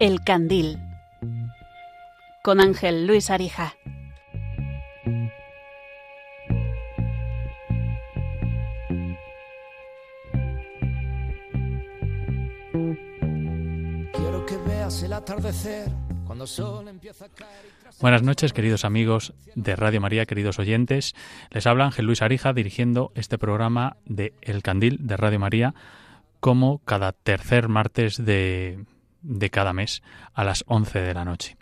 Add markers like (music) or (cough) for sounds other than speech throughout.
El Candil con Ángel Luis Arija. Quiero que veas el atardecer cuando el sol empieza a caer. Buenas noches, queridos amigos de Radio María, queridos oyentes. Les habla Ángel Luis Arija dirigiendo este programa de El Candil de Radio María como cada tercer martes de, de cada mes a las 11 de la noche.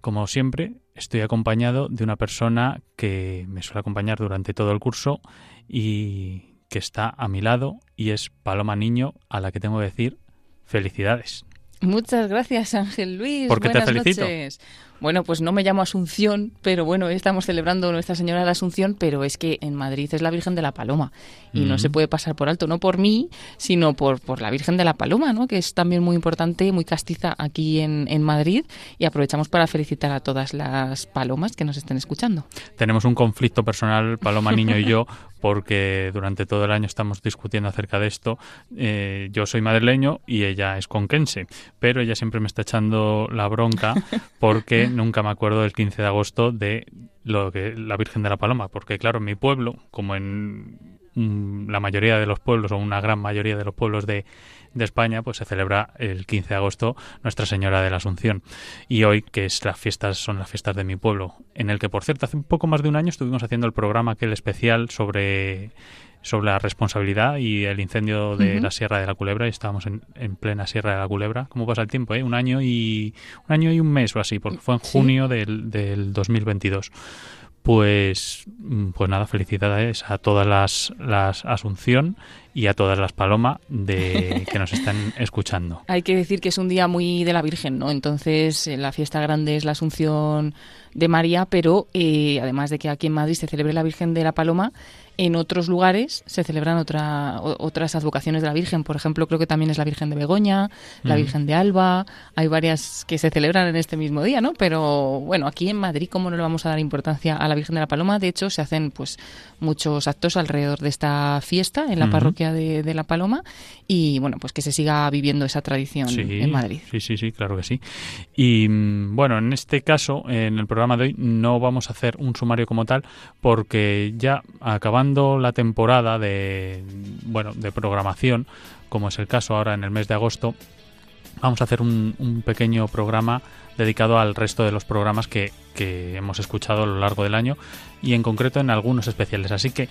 Como siempre, estoy acompañado de una persona que me suele acompañar durante todo el curso y que está a mi lado y es Paloma Niño, a la que tengo que decir felicidades. Muchas gracias, Ángel Luis. ¿Por qué te Buenas felicito? noches. Bueno, pues no me llamo Asunción, pero bueno, hoy estamos celebrando Nuestra Señora de la Asunción, pero es que en Madrid es la Virgen de la Paloma y no se puede pasar por alto, no por mí, sino por, por la Virgen de la Paloma, ¿no? que es también muy importante, muy castiza aquí en, en Madrid y aprovechamos para felicitar a todas las palomas que nos estén escuchando. Tenemos un conflicto personal, Paloma Niño y yo, (laughs) porque durante todo el año estamos discutiendo acerca de esto. Eh, yo soy madrileño y ella es conquense, pero ella siempre me está echando la bronca (laughs) porque nunca me acuerdo del 15 de agosto de lo que la Virgen de la Paloma, porque claro, en mi pueblo, como en la mayoría de los pueblos o una gran mayoría de los pueblos de, de España, pues se celebra el 15 de agosto Nuestra Señora de la Asunción. Y hoy, que es las fiestas, son las fiestas de mi pueblo, en el que, por cierto, hace un poco más de un año estuvimos haciendo el programa aquel especial sobre sobre la responsabilidad y el incendio de la Sierra de la Culebra y estábamos en, en plena Sierra de la Culebra. ¿Cómo pasa el tiempo? Eh? Un año y un año y un mes o así, porque fue en Sí. junio del, del 2022. Pues, mm, pues nada, felicidades a todas las, las Asunción y a todas las Paloma de (laughs) que nos están escuchando. Hay que decir que es un día muy de la Virgen, ¿no? Entonces, eh, la fiesta grande es la Asunción de María, pero eh, además de que aquí en Madrid se celebre la Virgen de la Paloma, en otros lugares se celebran otra, otras advocaciones de la Virgen. Por ejemplo, creo que también es la Virgen de Begoña, la. Virgen de Alba. Hay varias que se celebran en este mismo día, ¿no? Pero bueno, aquí en Madrid, ¿cómo no le vamos a dar importancia a la Virgen de la Paloma? De hecho, se hacen pues muchos actos alrededor de esta fiesta en la parroquia de, de la Paloma y bueno, pues que se siga viviendo esa tradición en Madrid. Sí, sí, sí, claro que sí. Y mm, bueno, en este caso, en el programa de hoy, no vamos a hacer un sumario como tal, porque ya acabando la temporada de bueno de programación, como es el caso ahora en el mes de agosto, vamos a hacer un, pequeño programa dedicado al resto de los programas que, que hemos escuchado a lo largo del año y en concreto en algunos especiales. Así que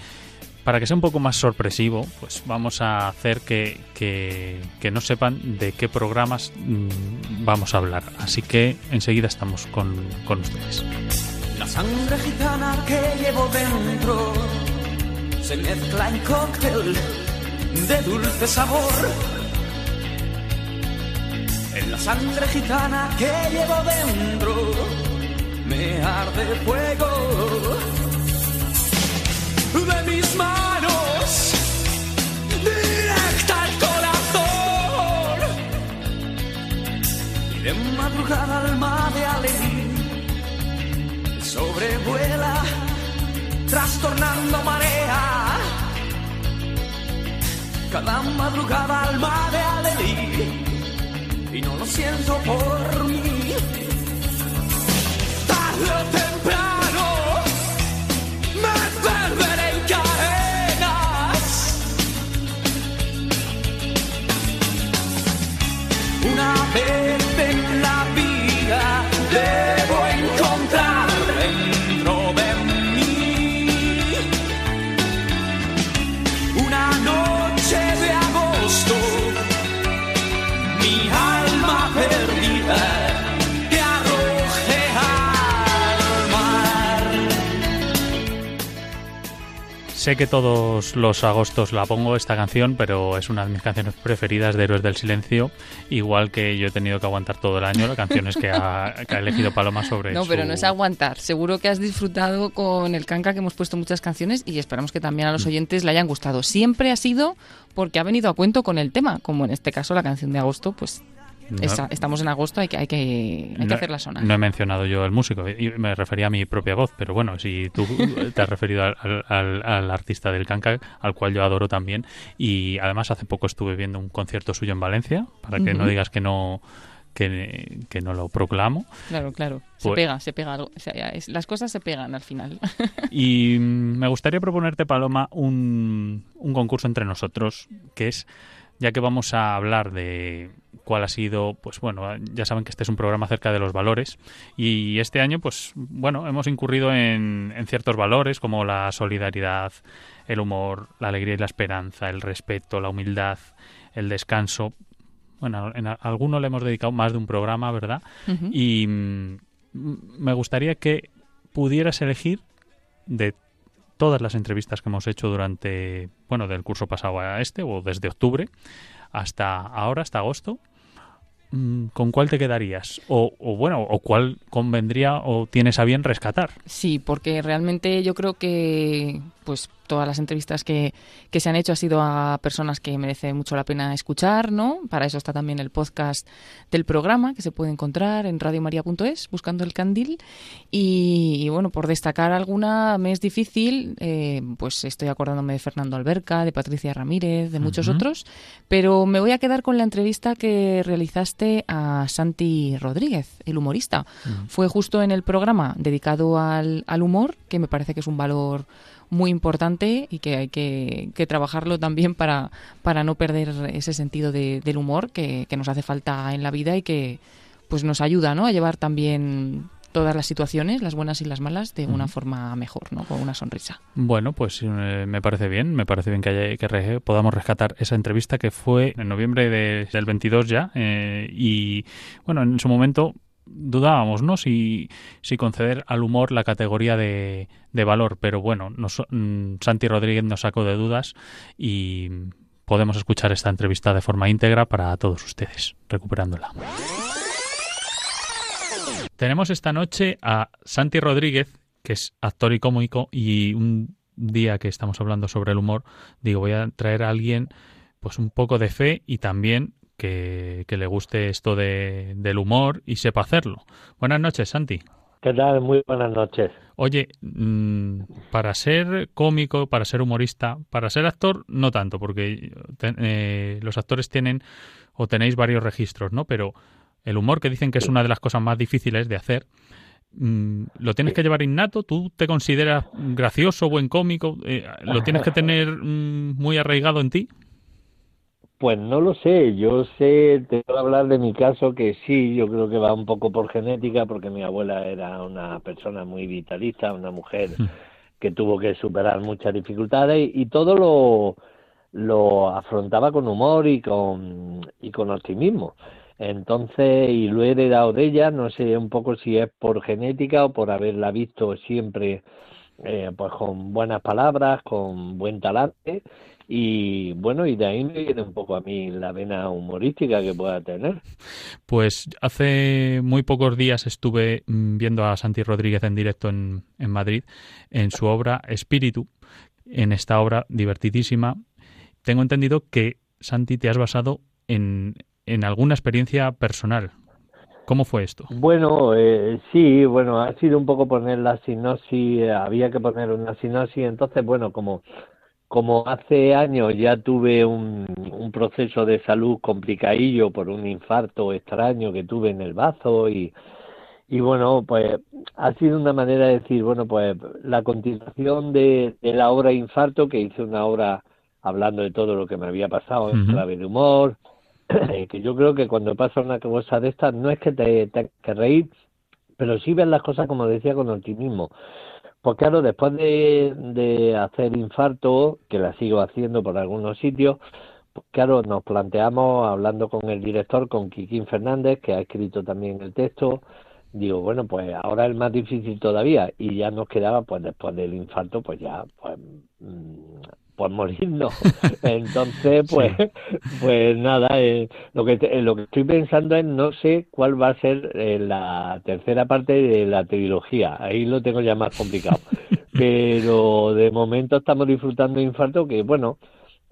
para que sea un poco más sorpresivo, pues vamos a hacer que, que, que no sepan de qué programas mm, vamos a hablar. Así que enseguida estamos con, con ustedes. La sangre gitana que llevo dentro se mezcla en cóctel de dulce sabor. En la sangre gitana que llevo dentro me arde fuego de mis manos directa al corazón y de madrugada alma de alegría sobrevuela, trastornando Cada madrugada alma de alegría, y no lo siento por mí. Sé que todos los agostos la pongo esta canción, pero es una de mis canciones preferidas de Héroes del Silencio, igual que yo he tenido que aguantar todo el año las canciones que ha, que ha elegido Paloma sobre No, pero su- no es aguantar. Seguro que has disfrutado con el canca que hemos puesto muchas canciones y esperamos que también a Mm. los oyentes le hayan gustado. Siempre ha sido porque ha venido a cuento con el tema, como en este caso la canción de agosto, pues No- estamos en agosto, hay que, hay que, hay que no- hacerla sonar. No he mencionado yo el músico, me refería a mi propia voz, pero bueno, si tú (laughs) te has referido al, al- al- al artista del canca, al cual yo adoro también, y además hace poco estuve viendo un concierto suyo en Valencia, para que no digas que no que, que no lo proclamo. Claro, claro. Se Pues- pega, se pega. algo. O sea, es- las cosas se pegan al final. (laughs) Y me gustaría proponerte, Paloma, un, un concurso entre nosotros, que es, ya que vamos a hablar de cuál ha sido, pues bueno, ya saben que este es un programa acerca de los valores, y este año, pues bueno, hemos incurrido en, en ciertos valores como la solidaridad, el humor, la alegría y la esperanza, el respeto, la humildad, el descanso. Bueno, en a- alguno le hemos dedicado más de un programa, ¿verdad? Y mm, me gustaría que pudieras elegir de todas las entrevistas que hemos hecho durante, bueno, del curso pasado a este, o desde octubre hasta ahora, hasta agosto, ¿con cuál te quedarías? O, o bueno, o cuál convendría o tienes a bien rescatar. Sí, porque realmente yo creo que pues todas las entrevistas que, que se han hecho ha sido a personas que merece mucho la pena escuchar, ¿no? Para eso está también el podcast del programa que se puede encontrar en radiomaria.es buscando el candil y, y, bueno, por destacar alguna me es difícil, eh, pues estoy acordándome de Fernando Alberca, de Patricia Ramírez, de muchos otros, pero me voy a quedar con la entrevista que realizaste a Santi Rodríguez, el humorista. Fue justo en el programa dedicado al, al humor, que me parece que es un valor muy importante y que hay que, que trabajarlo también para, para no perder ese sentido de- del humor que, que nos hace falta en la vida y que pues nos ayuda ¿no? a llevar también todas las situaciones, las buenas y las malas, de una forma mejor, ¿no? con una sonrisa. Bueno, pues eh, me parece bien, me parece bien que, haya- que re- podamos rescatar esa entrevista que fue en noviembre de- del 22 ya eh, y bueno, en su momento dudábamos, ¿no? Si, si conceder al humor la categoría de, de valor, pero bueno, nos- mm, Santi Rodríguez nos sacó de dudas y podemos escuchar esta entrevista de forma íntegra para todos ustedes, recuperándola. Tenemos esta noche a Santi Rodríguez, que es actor y cómico, y un día que estamos hablando sobre el humor, digo, voy a traer a alguien pues un poco de fe y también que, que le guste esto de, del humor y sepa hacerlo. Buenas noches, Santi. ¿Qué tal? Muy buenas noches. Oye, mm, para ser cómico, para ser humorista, para ser actor, no tanto, porque te- eh, los actores tienen o tenéis varios registros, ¿no? Pero el humor, que dicen que es una de las cosas más difíciles de hacer, mm, lo tienes que llevar innato. ¿Tú te consideras gracioso, buen cómico? Eh, ¿Lo tienes que (laughs) tener mm, muy arraigado en ti? Pues no lo sé, yo sé, te voy a hablar de mi caso que sí, yo creo que va un poco por genética, porque mi abuela era una persona muy vitalista, una mujer (laughs) que tuvo que superar muchas dificultades y, y todo lo, lo afrontaba con humor y con, y con optimismo. Entonces, y lo he heredado de ella, no sé un poco si es por genética o por haberla visto siempre eh, pues con buenas palabras, con buen talante y bueno, y de ahí me viene un poco a mí la vena humorística que pueda tener. Pues hace muy pocos días estuve mm, viendo a Santi Rodríguez en directo en, en Madrid en su obra Espíritu, en esta obra divertidísima. Tengo entendido que, Santi, te has basado en, en alguna experiencia personal. ¿Cómo fue esto? Bueno, eh, sí, bueno, ha sido un poco poner la sinopsis, eh, había que poner una sinopsis, entonces, bueno, como, como hace años ya tuve un, un proceso de salud complicadillo por un infarto extraño que tuve en el bazo y, y bueno, pues ha sido una manera de decir, bueno, pues la continuación de, de la obra Infarto, que hice una obra hablando de todo lo que me había pasado en clave de humor, (clears throat) que yo creo que cuando pasa una cosa de estas no es que te tengas que reír, pero sí ves las cosas como decía con optimismo. Pues claro, después de, de hacer infarto, que la sigo haciendo por algunos sitios, pues claro, nos planteamos, hablando con el director, con Kikín Fernández, que ha escrito también el texto, digo, bueno, pues ahora es más difícil todavía, y ya nos quedaba, pues después del infarto, pues ya, pues, mm, pues morirnos. (laughs) Entonces, pues, pues nada, eh, lo que te- lo que estoy pensando es no sé cuál va a ser eh, la tercera parte de la trilogía. Ahí lo tengo ya más complicado. (laughs) Pero de momento estamos disfrutando de Infarto, que bueno,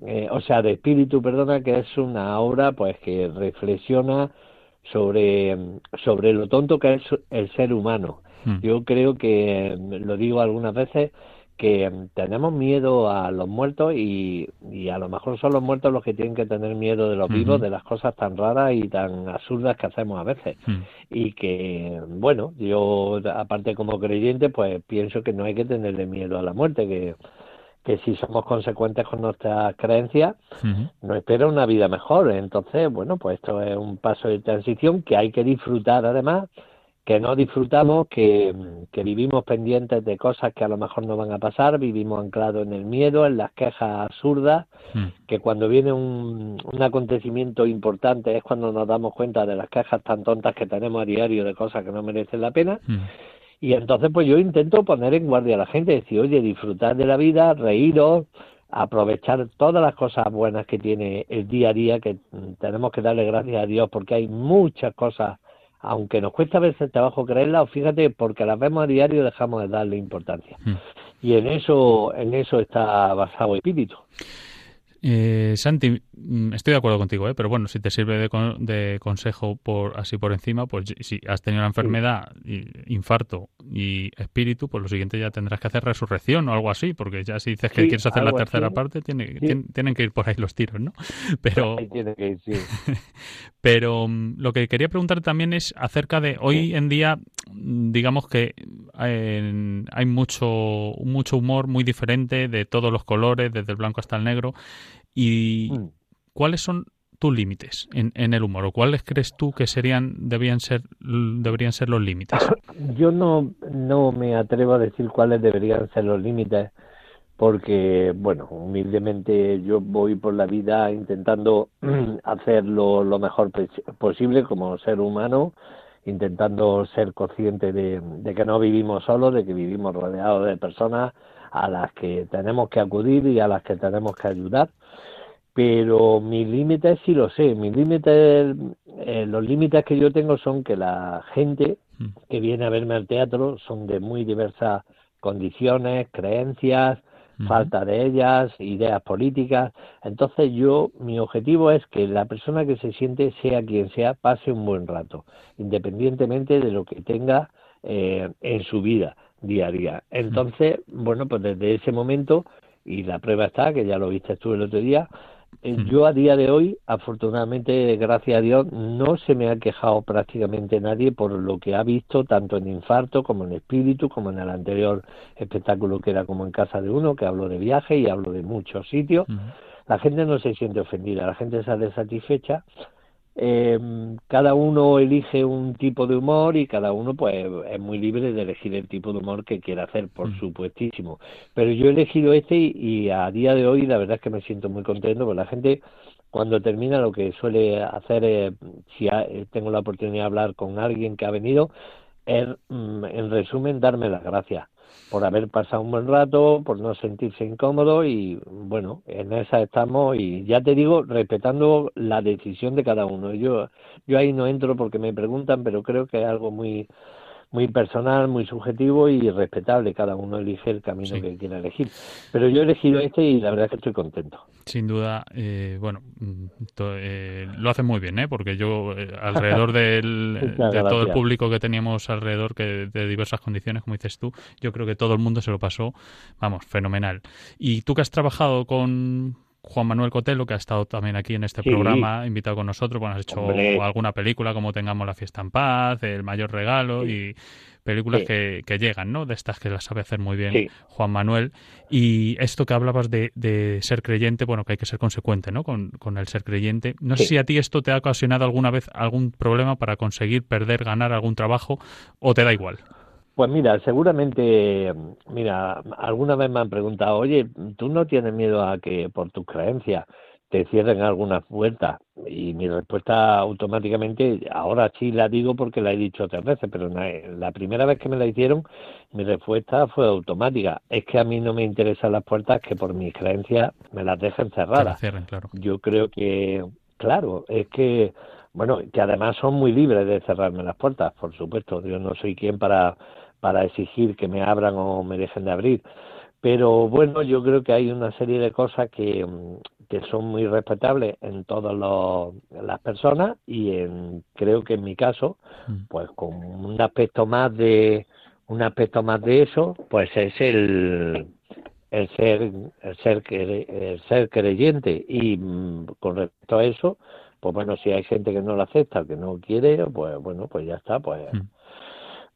eh, o sea, de Espíritu, perdona, que es una obra pues que reflexiona sobre, sobre lo tonto que es el ser humano. Mm. Yo creo que, lo digo algunas veces, que tenemos miedo a los muertos y, y, a lo mejor son los muertos los que tienen que tener miedo de los vivos, de las cosas tan raras y tan absurdas que hacemos a veces. Mm. Y que, bueno, yo aparte como creyente, pues pienso que no hay que tenerle miedo a la muerte, que, que si somos consecuentes con nuestras creencias, nos espera una vida mejor. Entonces, bueno, pues esto es un paso de transición que hay que disfrutar además que no disfrutamos, que, vivimos pendientes de cosas que a lo mejor no van a pasar, vivimos anclados en el miedo, en las quejas absurdas, mm. que cuando viene un, acontecimiento importante es cuando nos damos cuenta de las quejas tan tontas que tenemos a diario de cosas que no merecen la pena. Mm. Y entonces pues yo intento poner en guardia a la gente, decir, oye, disfrutar de la vida, reíros, aprovechar todas las cosas buenas que tiene el día a día, que tenemos que darle gracias a Dios porque hay muchas cosas aunque nos cuesta a veces trabajo creerla, o fíjate, porque las vemos a diario dejamos de darle importancia. Hmm. Y en eso, en eso está basado el espíritu. Eh, Santi, estoy de acuerdo contigo, ¿eh? pero bueno, si te sirve de, consejo por así por encima, pues si has tenido la enfermedad, infarto y espíritu, pues lo siguiente ya tendrás que hacer resurrección o algo así, porque ya si dices que quieres hacer la tercera parte, tiene, tienen que ir por ahí los tiros, ¿no? (laughs) Pero, (laughs) pero mm, lo que quería preguntar también es acerca de hoy en día, digamos que eh, hay mucho, mucho humor muy diferente de todos los colores, desde el blanco hasta el negro. ¿Y mm. Cuáles son tus límites en, en, el humor? ¿O cuáles crees tú que serían, debían ser, deberían ser los límites? (coughs) Yo no, no me atrevo a decir cuáles deberían ser los límites, porque, bueno, humildemente yo voy por la vida intentando (clears throat) hacerlo lo mejor posible como ser humano, intentando ser consciente de, de que no vivimos solos, de que vivimos rodeados de personas a las que tenemos que acudir y a las que tenemos que ayudar. Pero mis límites sí lo sé, mis límites, eh, los límites que yo tengo son que la gente mm. que viene a verme al teatro son de muy diversas condiciones, creencias, falta de ellas, ideas políticas. Entonces yo, mi objetivo es que la persona que se siente, sea quien sea, pase un buen rato, independientemente de lo que tenga eh, en su vida día a día. Entonces, bueno, pues desde ese momento, y la prueba está, que ya lo viste tú el otro día, yo a día de hoy, afortunadamente, gracias a Dios, no se me ha quejado prácticamente nadie por lo que ha visto, tanto en infarto como en espíritu, como en el anterior espectáculo que era como en casa de uno, que hablo de viaje y hablo de muchos sitios. La gente no se siente ofendida, la gente sale satisfecha eh, cada uno elige un tipo de humor y cada uno pues es muy libre de elegir el tipo de humor que quiera hacer, por mm. supuestísimo. Pero yo he elegido este y, a día de hoy la verdad es que me siento muy contento porque la gente cuando termina lo que suele hacer si tengo la oportunidad de hablar con alguien que ha venido, es mm, en resumen darme las gracias por haber pasado un buen rato, por no sentirse incómodo y bueno, en esa estamos y ya te digo, respetando la decisión de cada uno. Yo, yo ahí no entro porque me preguntan, pero creo que es algo muy muy personal, muy subjetivo y respetable. Cada uno elige el camino que quiera elegir. Pero yo he elegido este y la verdad es que estoy contento. Sin duda, eh, bueno, mm, eh, lo hace muy bien, ¿eh? porque yo, eh, alrededor (laughs) del, de todo el público que teníamos alrededor, que de diversas condiciones, como dices tú, yo creo que todo el mundo se lo pasó, vamos, fenomenal. Y tú que has trabajado con Juan Manuel Cotelo, que ha estado también aquí en este programa, invitado con nosotros. Bueno, has hecho alguna película como Tengamos la fiesta en paz, El mayor regalo y películas que, llegan, ¿no? De estas que las sabe hacer muy bien Juan Manuel. Y esto que hablabas de, ser creyente, bueno, que hay que ser consecuente, ¿no? Con, con el ser creyente. No sé si a ti esto te ha ocasionado alguna vez algún problema para conseguir perder, ganar algún trabajo o te da igual. Pues mira, seguramente, mira, alguna vez me han preguntado, oye, ¿tú no tienes miedo a que por tus creencias te cierren algunas puertas? Y mi respuesta automáticamente, ahora sí la digo porque la he dicho otras veces, pero la primera vez que me la hicieron, mi respuesta fue automática. Es que a mí no me interesan las puertas que por mis creencias me las dejen cerradas. claro. Yo creo que, claro, es que bueno, que además son muy libres de cerrarme las puertas, por supuesto. Yo no soy quien para para exigir que me abran o me dejen de abrir. Pero bueno, yo creo que hay una serie de cosas que, mm, que son muy respetables en todas las personas y en, creo que en mi caso, mm. pues con un aspecto más de un aspecto más de eso, pues es el el ser el ser el ser creyente y mm, con respecto a eso pues bueno si hay gente que no lo acepta que no quiere pues bueno pues ya está pues mm.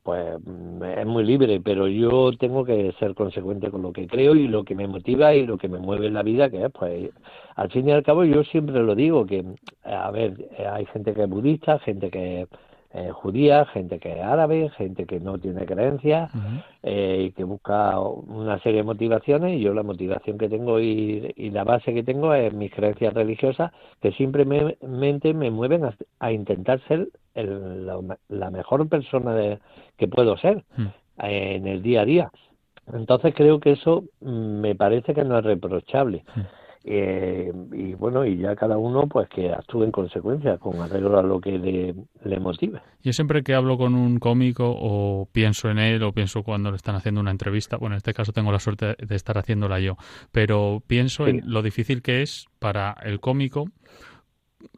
Pues mm, es muy libre pero yo tengo que ser consecuente con lo que creo y lo que me motiva y lo que me mueve en la vida que es pues al fin y al cabo yo siempre lo digo que a ver hay gente que es budista gente que eh, judía, gente que es árabe, gente que no tiene creencias eh, y que busca una serie de motivaciones. Y yo la motivación que tengo y, la base que tengo es mis creencias religiosas que simplemente me mueven a, intentar ser la, mejor persona de, que puedo ser en el día a día. Entonces creo que eso mm, me parece que no es reprochable. Eh, y bueno, y ya cada uno pues que actúe en consecuencia con arreglo a lo que le, le, motive. Yo siempre que hablo con un cómico o pienso en él o pienso cuando le están haciendo una entrevista, bueno, en este caso tengo la suerte de estar haciéndola yo, pero pienso en lo difícil que es para el cómico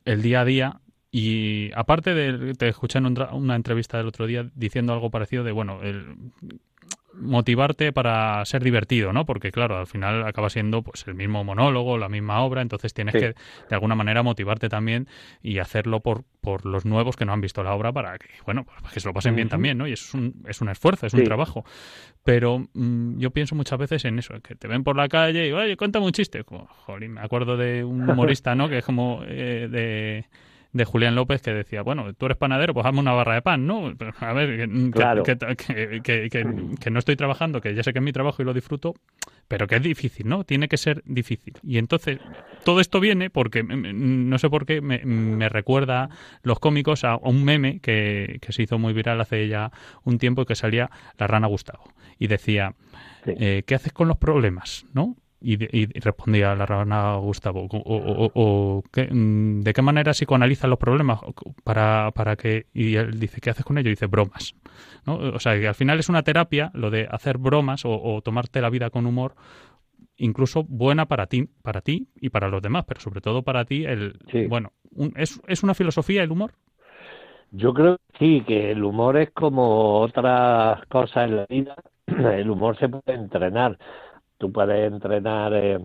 el día a día y aparte de, te escuché en una entrevista del otro día diciendo algo parecido de, bueno, el, motivarte para ser divertido, ¿no? Porque claro, al final acaba siendo pues el mismo monólogo, la misma obra, entonces tienes que de alguna manera motivarte también y hacerlo por, por los nuevos que no han visto la obra para que, bueno, pues, que se lo pasen bien también, ¿no? Y eso es un, es un esfuerzo, es un trabajo. Pero mm, yo pienso muchas veces en eso, que te ven por la calle y, oye, cuéntame un chiste. Como, me acuerdo de un humorista, ¿no? Que es como eh, de de Julián López que decía, bueno, tú eres panadero, pues hazme una barra de pan, ¿no? A ver, que, que, no estoy trabajando, que ya sé que es mi trabajo y lo disfruto, pero que es difícil, ¿no? Tiene que ser difícil. Y entonces, todo esto viene porque, mm, mm, no sé por qué, me, recuerda los cómicos a un meme que, se hizo muy viral hace ya un tiempo que salía la rana Gustavo. Y decía, eh, ¿qué haces con los problemas? ¿No? Y, respondía la rana Gustavo, o, mm, ¿de qué manera psicoanalizan los problemas para, para que, y él dice, ¿qué haces con ello? Y dice, bromas. ¿no? O sea, que al final es una terapia lo de hacer bromas o, tomarte la vida con humor, incluso buena para ti, para ti y para los demás, pero sobre todo para ti, el, bueno, ¿es, ¿es una filosofía el humor? Yo creo que sí, que el humor es como otras cosas en la vida. (clears throat) El humor se puede entrenar tú puedes entrenar eh,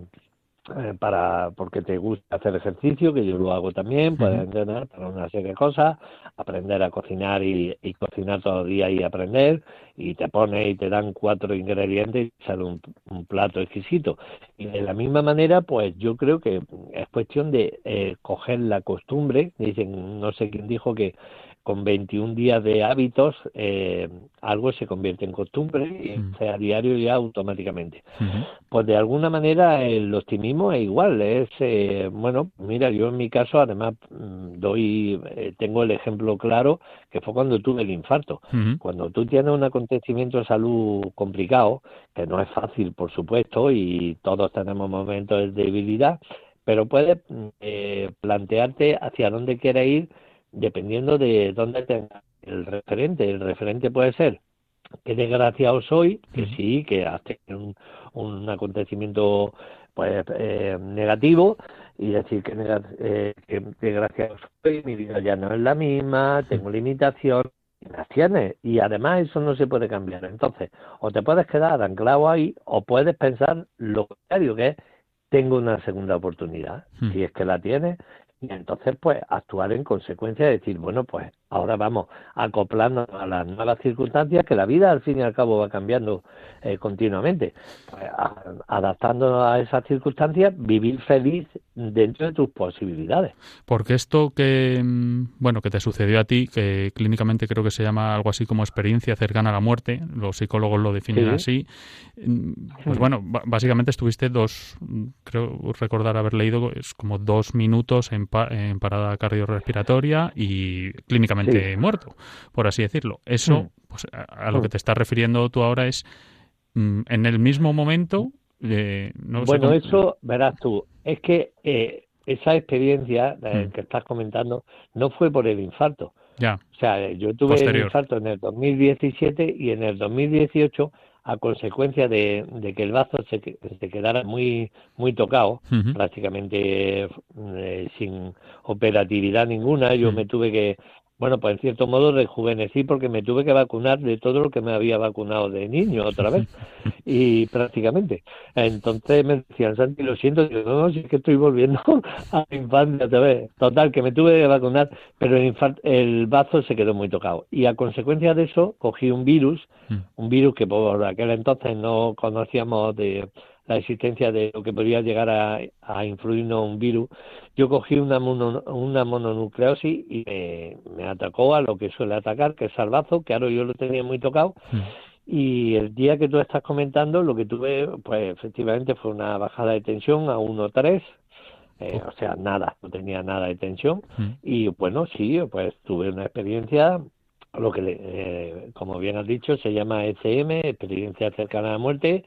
eh, para porque te gusta hacer ejercicio, que yo lo hago también, puedes entrenar para una serie de cosas, aprender a cocinar y, cocinar todo el día y aprender, y te pones y te dan cuatro ingredientes y sale un, plato exquisito. Y de la misma manera, pues yo creo que es cuestión de eh, coger la costumbre, dicen, no sé quién dijo que con 21 días de hábitos, eh, algo se convierte en costumbre y mm. sea diario ya automáticamente. Pues de alguna manera el optimismo es igual, es, eh, bueno, mira, yo en mi caso además mm, doy, eh, tengo el ejemplo claro que fue cuando tuve el infarto. Cuando tú tienes un acontecimiento de salud complicado, que no es fácil, por supuesto, y todos tenemos momentos de debilidad, pero puedes mm, plantearte hacia dónde quieres ir dependiendo de dónde tenga el referente. El referente puede ser que desgraciado soy, que sí, que tenido un, acontecimiento pues eh, negativo y decir que, eh, que desgraciado soy, mi vida ya no es la misma, tengo limitación, las tienes y además eso no se puede cambiar. Entonces, o te puedes quedar anclado ahí o puedes pensar lo contrario, que es tengo una segunda oportunidad. Si es que la tienes, y entonces pues actuar en consecuencia decir bueno pues ahora vamos acoplando a las nuevas circunstancias que la vida al fin y al cabo va cambiando eh, continuamente. Pues, adaptando a esas circunstancias vivir feliz dentro de tus posibilidades. Porque esto que mm, bueno que te sucedió a ti que clínicamente creo que se llama algo así como experiencia cercana a la muerte los psicólogos lo definen así mm, pues bueno básicamente estuviste dos creo recordar haber leído es como dos minutos en en parada cardiorrespiratoria y clínicamente muerto, por así decirlo. Eso, mm. pues, a, lo que mm. te estás refiriendo tú ahora es mm, en el mismo momento. Eh, bueno, eso verás tú. Es que eh, esa experiencia eh, que estás comentando no fue por el infarto. Ya. O sea, yo tuve el infarto en el 2017 y en el 2018 a consecuencia de, que el vaso se, quedara muy muy tocado, prácticamente eh, sin operatividad ninguna. Yo me tuve que bueno, pues en cierto modo rejuvenecí porque me tuve que vacunar de todo lo que me había vacunado de niño otra vez, (laughs) y prácticamente. Entonces me decían, Santi, lo siento, no, no, si es que estoy volviendo (laughs) a la infancia otra vez. Total, que me tuve que vacunar, pero el, el bazo se quedó muy tocado. Y a consecuencia de eso, cogí un virus, mm. un virus que por aquel entonces no conocíamos de la existencia de lo que podría llegar a, a influirnos un virus, yo cogí una, una mononucleosis y me, atacó a lo que suele atacar, que es salvazo, que ahora yo lo tenía muy tocado. Hmm. Y el día que tú estás comentando, lo que tuve, pues efectivamente fue una bajada de tensión a 1.3, eh, o sea, nada, no tenía nada de tensión. Hmm. Y bueno, sí, pues tuve una experiencia, lo que, eh, como bien has dicho, se llama ECM, experiencia cercana a la muerte,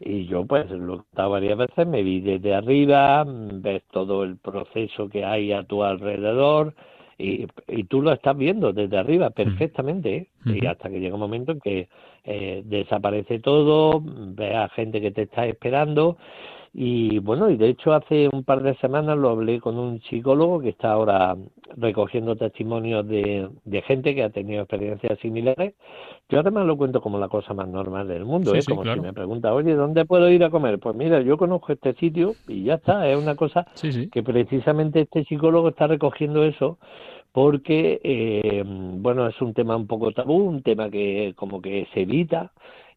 y yo pues lo he contado varias veces, me vi desde arriba, ves todo el proceso que hay a tu alrededor y, y tú lo estás viendo desde arriba mm. perfectamente ¿eh? y hasta que llega un momento en que eh, desaparece todo, ves a gente que te está esperando y bueno, y de hecho hace un par de semanas lo hablé con un psicólogo que está ahora recogiendo testimonios de, de gente que ha tenido experiencias similares. Yo además lo cuento como la cosa más normal del mundo, es ¿eh? como si me pregunta, oye, ¿dónde puedo ir a comer? Pues mira, yo conozco este sitio y ya está, es una cosa que precisamente este psicólogo está recogiendo eso porque, eh, bueno, es un tema un poco tabú, un tema que como que se evita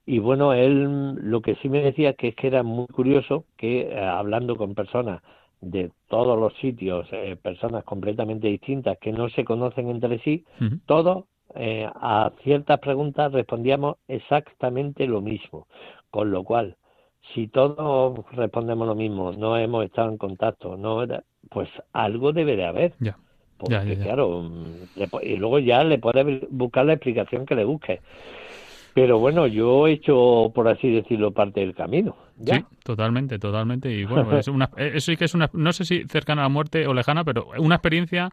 y bueno, él lo que sí me decía que es que era muy curioso que eh, hablando con personas de todos los sitios, eh, personas completamente distintas que no se conocen entre sí, todos eh, a ciertas preguntas respondíamos exactamente lo mismo. Con lo cual, si todos respondemos lo mismo, no hemos estado en contacto, no pues algo debe de haber. Ya. Porque, claro, mm, y luego ya le puedes buscar la explicación que le busques. Pero bueno, yo he hecho, por así decirlo, parte del camino. Sí, totalmente, totalmente. Y bueno, es una, (laughs) eso sí que es una, no sé si cercana a la muerte o lejana, pero una experiencia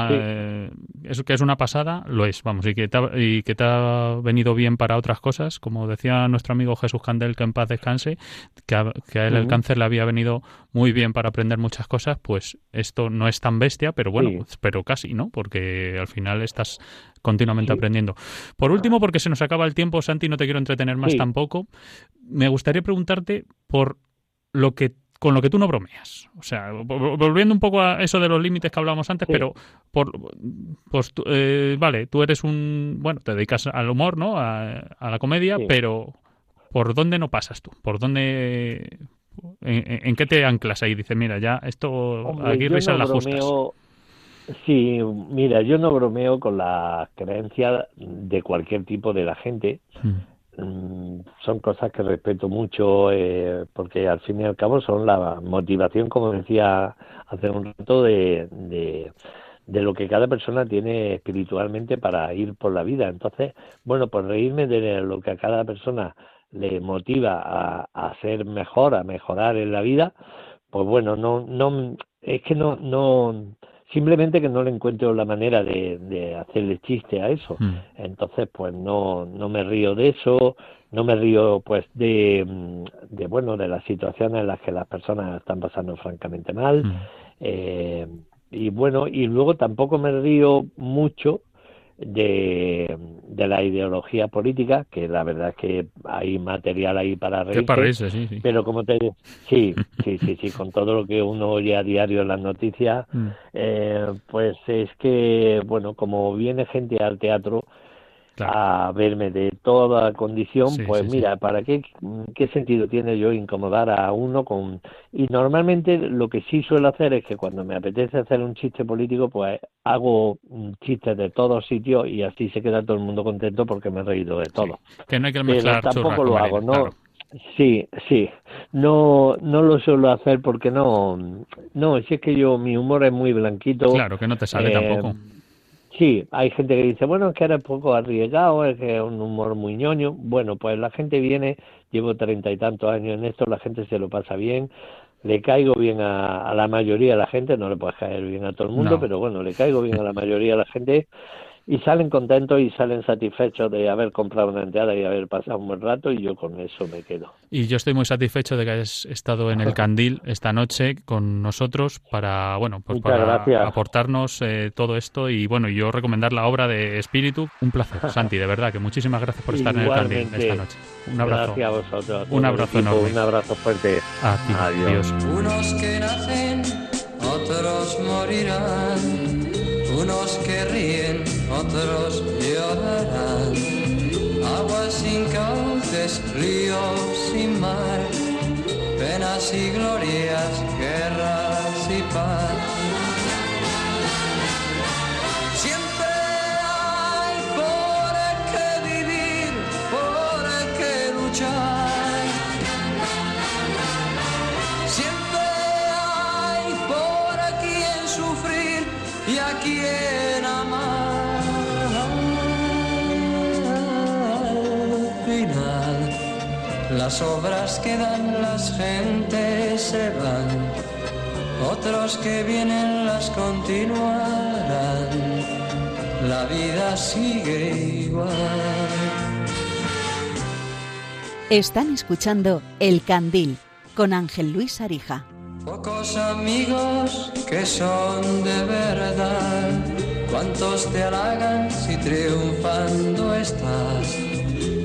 eh, eso que es una pasada, lo es, vamos, y que, te ha, y que te ha venido bien para otras cosas, como decía nuestro amigo Jesús Candel, que en paz descanse, que a, que a él el cáncer le había venido muy bien para aprender muchas cosas, pues esto no es tan bestia, pero bueno, pero casi, ¿no? Porque al final estás continuamente aprendiendo. Por último, porque se nos acaba el tiempo, Santi, no te quiero entretener más tampoco, me gustaría preguntarte por lo que con lo que tú no bromeas. O sea, volviendo un poco a eso de los límites que hablábamos antes, pero por, pues, eh, vale, tú eres un, bueno, te dedicas al humor, ¿no? A, la comedia, pero ¿por dónde no pasas tú? ¿Por dónde, en, qué te anclas ahí? Dices, mira, ya esto, aquí risas las justas. Sí, mira, yo no bromeo con la creencia de cualquier tipo de la gente. Mm, son cosas que respeto mucho eh, porque al fin y al cabo son la motivación, como decía hace un rato, de, de, lo que cada persona tiene espiritualmente para ir por la vida. Entonces, bueno, pues reírme de lo que a cada persona le motiva a, a ser mejor, a mejorar en la vida, pues bueno, no, no, es que no, no, simplemente que no le encuentro la manera de, de hacerle chiste a eso. Mm. Entonces, pues no, no me río de eso, no me río pues de, mm, de bueno, de las situaciones en las que las personas están pasando francamente mal. Mm. Eh, y bueno, y luego tampoco me río mucho de, de la ideología política, que la verdad es que hay material ahí para reírse, sí, sí. pero como te sí, sí, sí, sí, (laughs) con todo lo que uno oye a diario en las noticias, mm. eh, pues es que, bueno, como viene gente al teatro, a verme de toda condición, pues mira, ¿para qué, qué sentido tiene yo incomodar a uno con... Y normalmente lo que sí suelo hacer es que cuando me apetece hacer un chiste político, pues hago chistes de todos sitios y así se queda todo el mundo contento porque me he reído de todo. Que no hay que mezclar Pero tampoco lo hago, ¿no? Sí, sí. No, no lo suelo hacer porque no, no, si es que yo, mi humor es muy blanquito. Claro, que no te sale tampoco eh, Sí, hay gente que dice, bueno, es que era un poco arriesgado, es que es un humor muy ñoño. Bueno, pues la gente viene, llevo treinta y tantos años en esto, la gente se lo pasa bien, le caigo bien a, la mayoría de la gente, no le puedes caer bien a todo el mundo, pero bueno, le caigo bien a la mayoría de la gente y salen contentos y salen satisfechos de haber comprado una entrada y haber pasado un buen rato y yo con eso me quedo. Y yo estoy muy satisfecho de que hayas estado en el (laughs) Candil esta noche con nosotros para, bueno, pues para aportarnos eh, todo esto y bueno, yo recomendar la obra de Espíritu. Un placer, (laughs) Santi, de verdad, que muchísimas gracias por estar en el Candil esta noche. Un abrazo. Gracias a vosotros. un abrazo enorme. Un abrazo fuerte. A ti. Adiós. Unos que nacen, otros morirán. Unos que ríen, otros llorarán. Aguas sin cauces, ríos sin mar. Penas y glorias, guerras y paz. Las obras quedan, las gentes se van, otros que vienen las continuarán. La vida sigue igual. Están escuchando El Candil con Ángel Luis Arija. Pocos amigos que son de verdad, cuántos te halagan si triunfando estás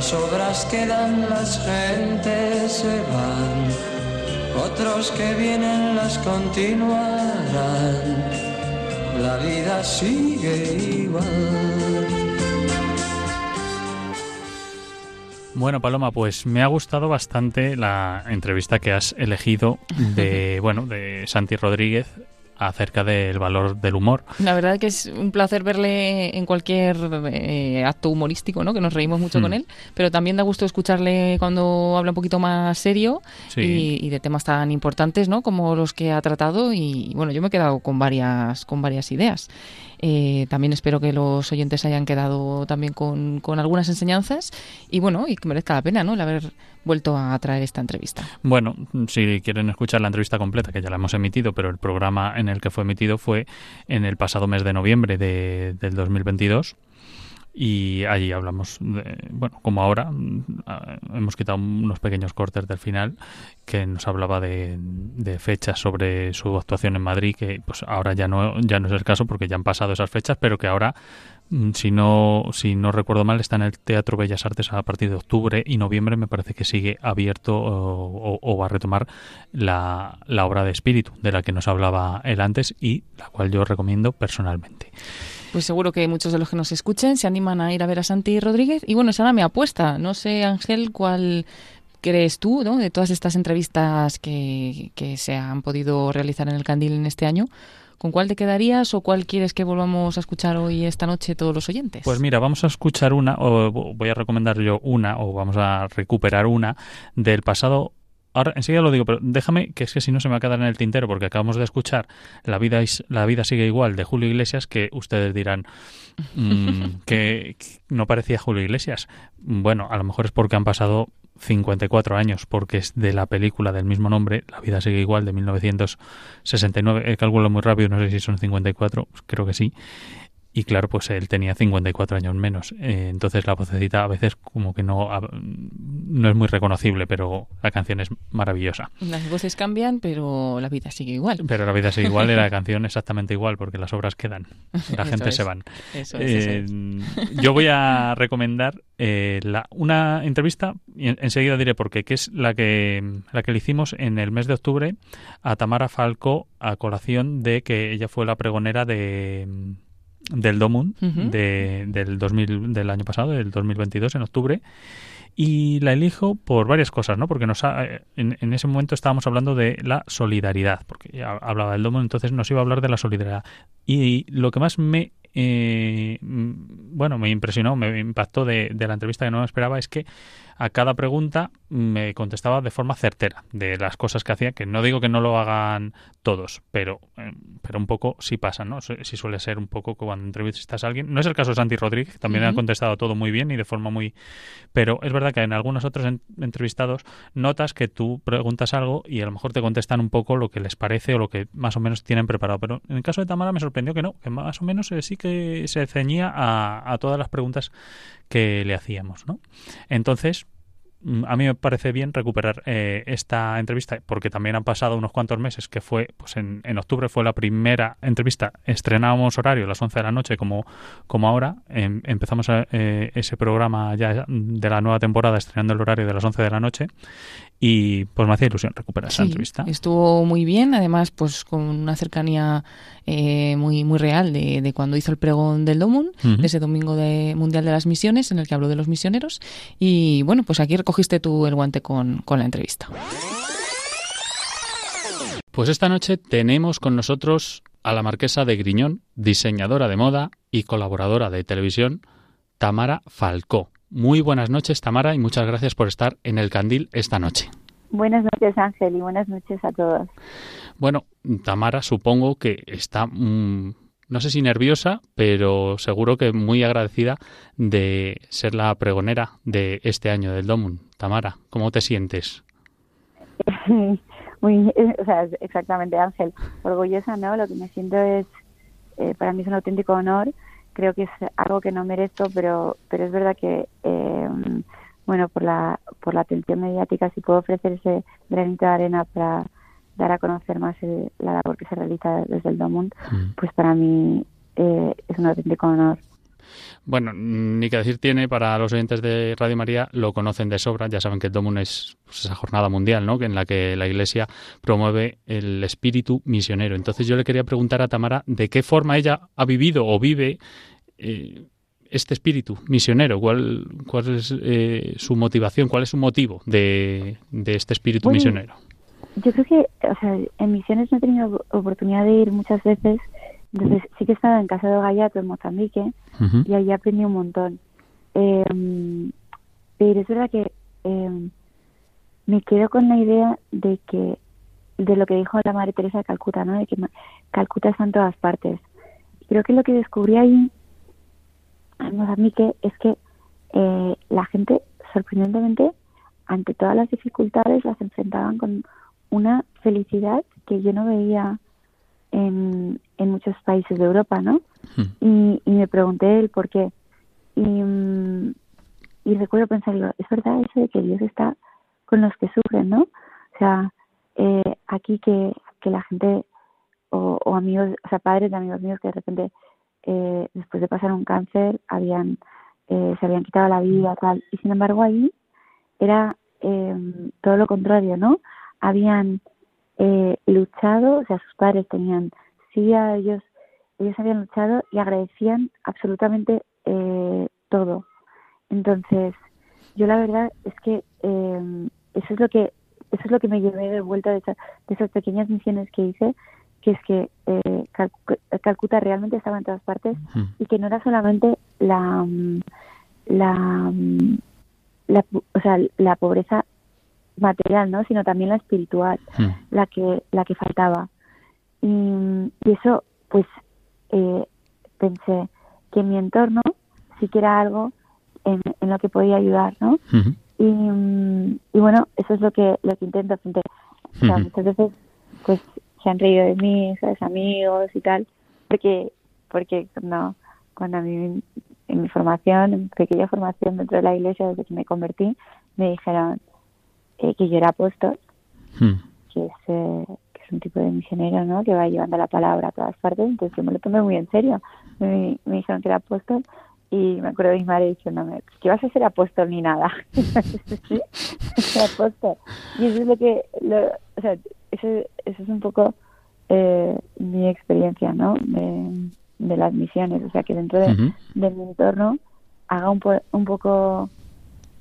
Las obras quedan, las gentes se van, otros que vienen las continuarán. La vida sigue igual. Bueno, Paloma, pues me ha gustado bastante la entrevista que has elegido de, (laughs) bueno, de Santi Rodríguez acerca del valor del humor. La verdad que es un placer verle en cualquier eh, acto humorístico, ¿no? Que nos reímos mucho con hmm. él, pero también da gusto escucharle cuando habla un poquito más serio y, de temas tan importantes, ¿no? Como los que ha tratado y bueno, yo me he quedado con varias con varias ideas. Eh, también espero que los oyentes hayan quedado también con, con, algunas enseñanzas y bueno, y que merezca la pena, ¿no? El haber vuelto a traer esta entrevista. Bueno, si quieren escuchar la entrevista completa, que ya la hemos emitido, pero el programa en el que fue emitido fue en el pasado mes de noviembre de, del 2022 y allí hablamos, de, bueno, como ahora, mm, hemos quitado unos pequeños cortes del final que nos hablaba de, fechas sobre su actuación en Madrid, que pues ahora ya no, ya no es el caso porque ya han pasado esas fechas, pero que ahora, mm, si no, si no recuerdo mal, está en el Teatro Bellas Artes a partir de octubre y noviembre me parece que sigue abierto o, o va a retomar la, la obra de espíritu de la que nos hablaba él antes y la cual yo recomiendo personalmente. Pues seguro que muchos de los que nos escuchen se animan a ir a ver a Santi Rodríguez. Y bueno, esa era mi apuesta. No sé, Ángel, cuál crees tú ¿no? de todas estas entrevistas que, que se han podido realizar en el Candil en este año. ¿Con cuál te quedarías o cuál quieres que volvamos a escuchar hoy esta noche todos los oyentes? Pues mira, vamos a escuchar una, o voy a recomendar yo una, o vamos a recuperar una del pasado ahora enseguida lo digo, pero déjame que es que si no se me va a quedar en el tintero porque acabamos de escuchar La vida la vida sigue igual de Julio Iglesias que ustedes dirán mm, (laughs) que, no parecía Julio Iglesias. Bueno, a lo mejor es porque han pasado 54 años porque es de la película del mismo nombre, La vida sigue igual de 1969. El cálculo muy rápido, no sé si son 54, creo que sí y claro, pues él tenía 54 años menos. Eh, entonces la vocecita a veces como que no, no es muy reconocible, pero la canción es maravillosa. Las voces cambian, pero la vida sigue igual. Pero la vida sigue igual y la (laughs) canción exactamente igual, porque las obras quedan. La gente se van. Eh, yo voy a recomendar eh, la, una entrevista, y enseguida diré por qué, que es la que, la que le hicimos en el mes de octubre a Tamara Falco a colación de que ella fue la pregonera de del Domun de, del, 2000, del año pasado, del 2022, en octubre. Y la elijo por varias cosas, ¿no? Porque nos en, en, ese momento estábamos hablando de la solidaridad, porque ya hablaba del Domun, entonces nos iba a hablar de la solidaridad. Y lo que más me eh, bueno, me impresionó, me impactó de, de, la entrevista que no me esperaba es que a cada pregunta me contestaba de forma certera de las cosas que hacía, que no digo que no lo hagan todos, pero, eh, pero un poco sí pasa, ¿no? Si suele ser un poco cuando entrevistas a alguien. No es el caso de Santi Rodríguez, que también ha contestado todo muy bien y de forma muy... Pero es verdad que en algunos otros entrevistados notas que tú preguntas algo y a lo mejor te contestan un poco lo que les parece o lo que más o menos tienen preparado. Pero en el caso de Tamara me sorprendió que no, que más o menos eh, sí que se ceñía a, a todas las preguntas que le hacíamos, ¿no? Entonces, a mí me parece bien recuperar eh, esta entrevista porque también han pasado unos cuantos meses que fue pues en, en octubre fue la primera entrevista. Estrenábamos horario a las 11 de la noche como, como ahora. Em, empezamos eh, ese programa ya de la nueva temporada estrenando el horario de las 11 de la noche y pues me hacía ilusión recuperar esa entrevista. Estuvo muy bien, además pues con una cercanía eh, muy muy real de, de, cuando hizo el pregón del Domun, de ese domingo de Mundial de las Misiones en el que habló de los misioneros y bueno, pues aquí recogiste tú el guante con, con la entrevista. Pues esta noche tenemos con nosotros a la marquesa de Griñón, diseñadora de moda y colaboradora de televisión, Tamara Falcó. Muy buenas noches, Tamara, y muchas gracias por estar en el Candil esta noche. Buenas noches, Ángel, y buenas noches a todos. Bueno, Tamara, supongo que está, mm, no sé si nerviosa, pero seguro que muy agradecida de ser la pregonera de este año del Domun. Tamara, ¿cómo te sientes? (laughs) muy, o sea, exactamente, Ángel. Orgullosa, ¿no? Lo que me siento es, eh, para mí es un auténtico honor creo que es algo que no merezco, pero, pero es verdad que, eh, bueno, por la, por la atención mediática, si puedo ofrecer ese granito de arena para dar a conocer más la labor que se realiza desde el Domund, mm. pues para mí eh, es un auténtico honor. Bueno, ni que decir tiene para los oyentes de Radio María, lo conocen de sobra, ya saben que el Domun es pues, esa jornada mundial, ¿no? En la que la Iglesia promueve el espíritu misionero. Entonces yo le quería preguntar a Tamara de qué forma ella ha vivido o vive eh, este espíritu misionero? ¿Cuál, cuál es eh, su motivación? ¿Cuál es su motivo de, este espíritu misionero? Yo creo que, o sea, en misiones no he tenido oportunidad de ir muchas veces, entonces sí que he estado en Casa de Gallato, en Mozambique, y ahí aprendí un montón. Em, pero es verdad que em, me quedo con la idea de que, de lo que dijo la Madre Teresa de Calcuta, ¿no? De que Calcuta está en todas partes. Creo que lo que descubrí ahí Mozambique es que eh, la gente, sorprendentemente, ante todas las dificultades, las enfrentaban con una felicidad que yo no veía en, en muchos países de Europa, ¿no? Hmm. Y, me pregunté el por qué. Y, mm, y recuerdo pensar, digo, es verdad eso de que Dios está con los que sufren, ¿no? O sea, eh, aquí que, que la gente, o, o amigos, o sea, padres de amigos míos que de repente eh, después de pasar un cáncer habían eh, se habían quitado la vida tal y sin embargo ahí era eh, todo lo contrario no habían eh, luchado o sea sus padres tenían sí a ellos ellos habían luchado y agradecían absolutamente eh, todo entonces yo la verdad es que eh, eso es lo que eso es lo que me llevé de vuelta de, de esas pequeñas misiones que hice que es que eh, Calcuta realmente estaba en todas partes y que no era solamente la, la, la, o sea, la pobreza material, ¿no? sino también la espiritual, la que la que faltaba. Y, y eso, pues, eh, pensé que mi entorno sí que era algo en, en lo que podía ayudar, ¿no? y, y, bueno, eso es lo que lo que intento frente. O sea, muchas veces, pues se han reído de mí, ¿sabes? amigos y tal, porque porque cuando, cuando a mí en mi formación, en pequeña formación dentro de la iglesia desde que me convertí, me dijeron eh, que yo era apóstol, hmm. que, es, eh, es un tipo de misionero, ¿no? Que va llevando la palabra a todas partes, entonces yo me lo tomé muy en serio. Me, me dijeron que era apóstol y me acuerdo de mi madre diciéndome, que vas a ser apóstol ni nada. (laughs) sí, (laughs) apóstol. Y eso es lo que, lo, o sea, ese, esa es un poco eh, mi experiencia, ¿no? De, de las misiones, o sea, que dentro de, de mi entorno haga un, un poco,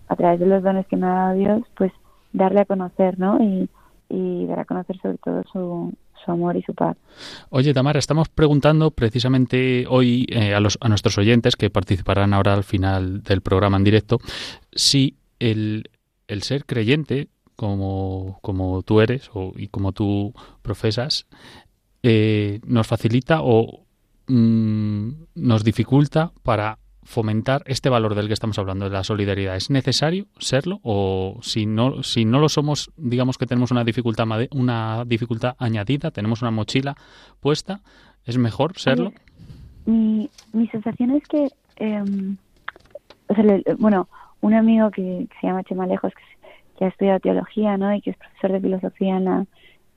a través de los dones que me ha dado Dios, pues darle a conocer, ¿no? Y, y dar a conocer sobre todo su, su amor y su paz. Oye, Tamara, estamos preguntando precisamente hoy eh, a, los, a nuestros oyentes que participarán ahora al final del programa en directo si el, el ser creyente, como, como tú eres o, y como tú profesas, eh, nos facilita o mm, nos dificulta para fomentar este valor del que estamos hablando, de la solidaridad. ¿Es necesario serlo? O si no, si no lo somos, digamos que tenemos una dificultad, una dificultad añadida, tenemos una mochila puesta, ¿es mejor serlo? Mi, mi sensación es que, em, bueno, un amigo que, se llama Chema Lejos, que, ha estudiado teología, ¿no? Y que es profesor de filosofía en la,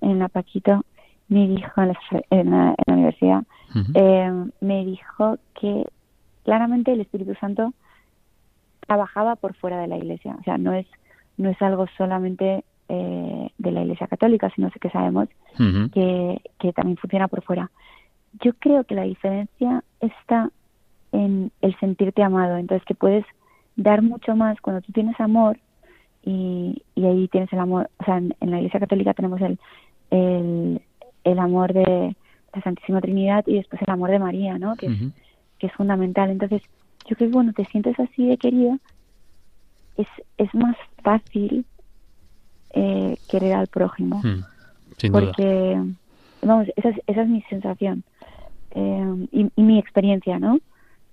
en la Paquito, me dijo en la, universidad, em, me dijo que claramente el Espíritu Santo trabajaba por fuera de la Iglesia, o sea, no es no es algo solamente eh, de la Iglesia Católica, sino que sabemos que, que también funciona por fuera. Yo creo que la diferencia está en el sentirte amado, entonces que puedes dar mucho más cuando tú tienes amor y, y ahí tienes el amor, o sea, en, la Iglesia Católica tenemos el, el, el amor de la Santísima Trinidad y después el amor de María, ¿no? Que que es fundamental. Entonces, yo creo que cuando te sientes así de querida, es, es más fácil eh, querer al prójimo. Hmm, sin porque, vamos, esa es, esa es mi sensación eh, y, mi experiencia, ¿no?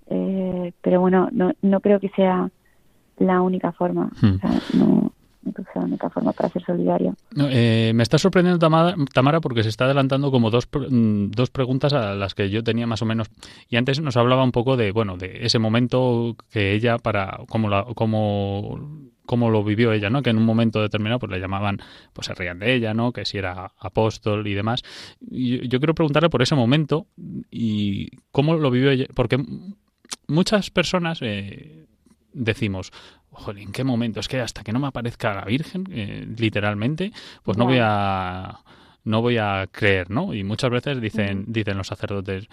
Eh, pero bueno, no, no creo que sea la única forma. Hmm. O sea, no, Eh, me está sorprendiendo, Tamara, porque se está adelantando como dos, mm, dos preguntas a las que yo tenía más o menos. Y antes nos hablaba un poco de, bueno, de ese momento que ella, para cómo, la, cómo, lo vivió ella, ¿no? Que en un momento determinado pues le llamaban, pues se reían de ella, ¿no? Que si era apóstol y demás. Y yo, quiero preguntarle por ese momento y cómo lo vivió ella, porque muchas personas eh, decimos, Joder, ¿en qué momento? Es que hasta que no me aparezca la Virgen, eh, literalmente, pues no voy a no voy a creer, ¿no? Y muchas veces dicen dicen los sacerdotes,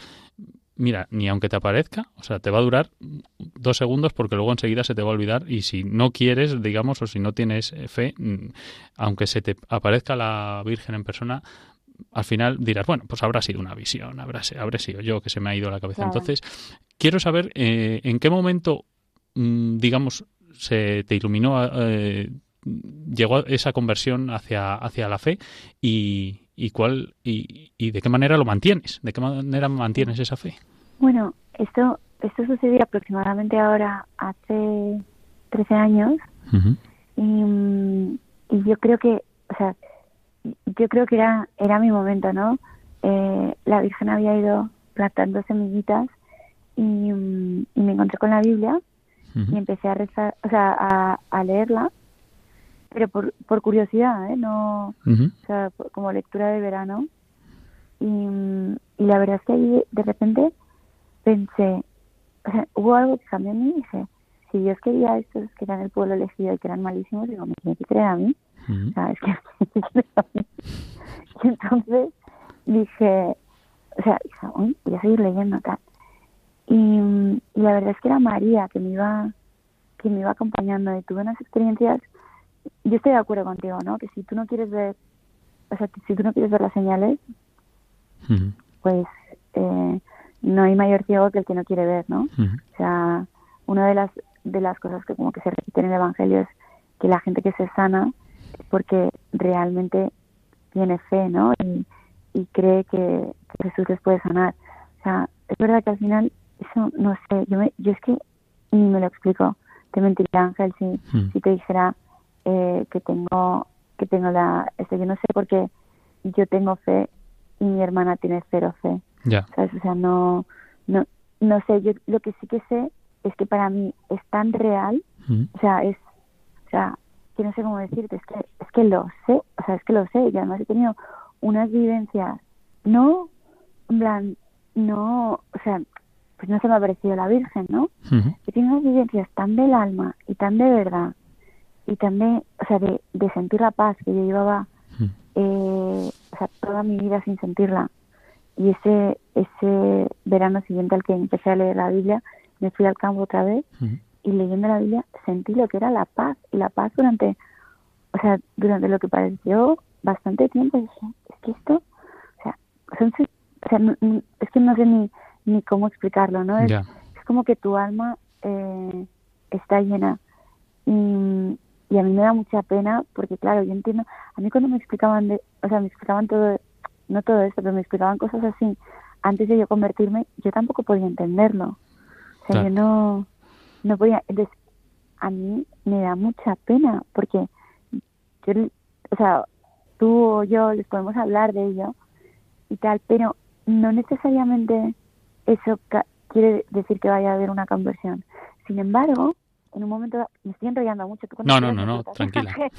mira, ni aunque te aparezca, o sea, te va a durar dos segundos porque luego enseguida se te va a olvidar y si no quieres, digamos, o si no tienes eh, fe, mm, aunque se te aparezca la Virgen en persona, al final dirás, bueno, pues habrá sido una visión, habrá, habré sido yo que se me ha ido la cabeza. Entonces, quiero saber eh, en qué momento, mm, digamos, se te iluminó, eh, llegó esa conversión hacia, hacia la fe y, y cuál y, y, de qué manera lo mantienes, de qué manera mantienes esa fe. Bueno, esto esto sucedió aproximadamente ahora hace 13 años y, y, yo creo que, o sea, yo creo que era era mi momento, ¿no? Eh, la Virgen había ido plantando semillitas y, y me encontré con la Biblia y empecé a rezar, o sea, a, leerla, pero por, por curiosidad, ¿eh? No, o sea, como lectura de verano. Y, y la verdad es que ahí de repente pensé, o sea, hubo algo que cambió en mí y dije, si Dios quería a estos que eran el pueblo elegido y que eran malísimos, digo, me tiene que creer a mí. O sea, es que (laughs) Y entonces dije, o sea, dije, voy a seguir leyendo tal. Y, la verdad es que era María que me iba que me iba acompañando. Y tuve unas experiencias yo estoy de acuerdo contigo no que si tú no quieres ver o sea si tú no quieres ver las señales pues eh, no hay mayor ciego que el que no quiere ver no o sea una de las de las cosas que como que se repiten en el evangelio es que la gente que se sana es porque realmente tiene fe no y, y cree que Jesús les puede sanar. O sea es verdad que al final eso no sé, yo, yo es que ni me lo explico. Te mentiría, Ángel, si, hmm. si te dijera eh, que tengo que tengo la... Esto, yo no sé porque yo tengo fe y mi hermana tiene cero fe. Ya. ¿Sabes? O sea, no, no, no sé, yo lo que sí que sé es que para mí es tan real, hmm. o sea, es, o sea, que no sé cómo decirte, es que, es que lo sé, o sea, es que lo sé, y además he tenido unas vivencias, no, en plan, no, o sea, pues no se me ha parecido la Virgen, ¿no? Que tiene unas vivencias tan del alma y tan de verdad y tan de, o sea, de, sentir la paz que yo llevaba, eh, o sea, toda mi vida sin sentirla. y ese, ese verano siguiente al que empecé a leer la Biblia, me fui al campo otra vez y leyendo la Biblia sentí lo que era la paz y la paz durante, o sea, durante lo que pareció bastante tiempo. dije, es que esto, o sea, son, o sea es que no sé ni, ni cómo explicarlo, ¿no? Es, es como que tu alma eh, está llena. Y, y a mí me da mucha pena porque, claro, yo entiendo, a mí cuando me explicaban, de, o sea, me explicaban todo, no todo esto, pero me explicaban cosas así antes de yo convertirme, yo tampoco podía entenderlo. O sea, yo no, no podía. Entonces, a mí me da mucha pena porque yo, o sea, tú o yo les podemos hablar de ello y tal, pero no necesariamente eso quiere decir que vaya a haber una conversión. Sin embargo, en un momento me estoy enrollando mucho. no, no, no, no, tranquila. (laughs)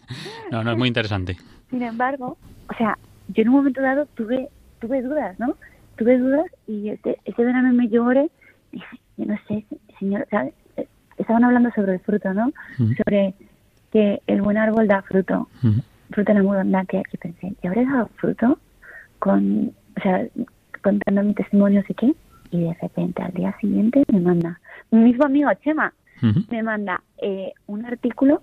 (laughs) no, no, es muy interesante. Sin embargo, o sea, yo en un momento dado tuve tuve dudas, ¿no? Tuve dudas y ese, ese verano me lloré y dije, yo no sé, señor, ¿sabes? estaban hablando sobre el fruto, ¿no? Sobre que el buen árbol da fruto, fruto en abundancia. Y pensé, ¿y habré dado fruto? Con, o sea, contando mi testimonio, ¿sí qué? Y de repente, al día siguiente, me manda, mi mismo amigo Chema, me manda eh, un artículo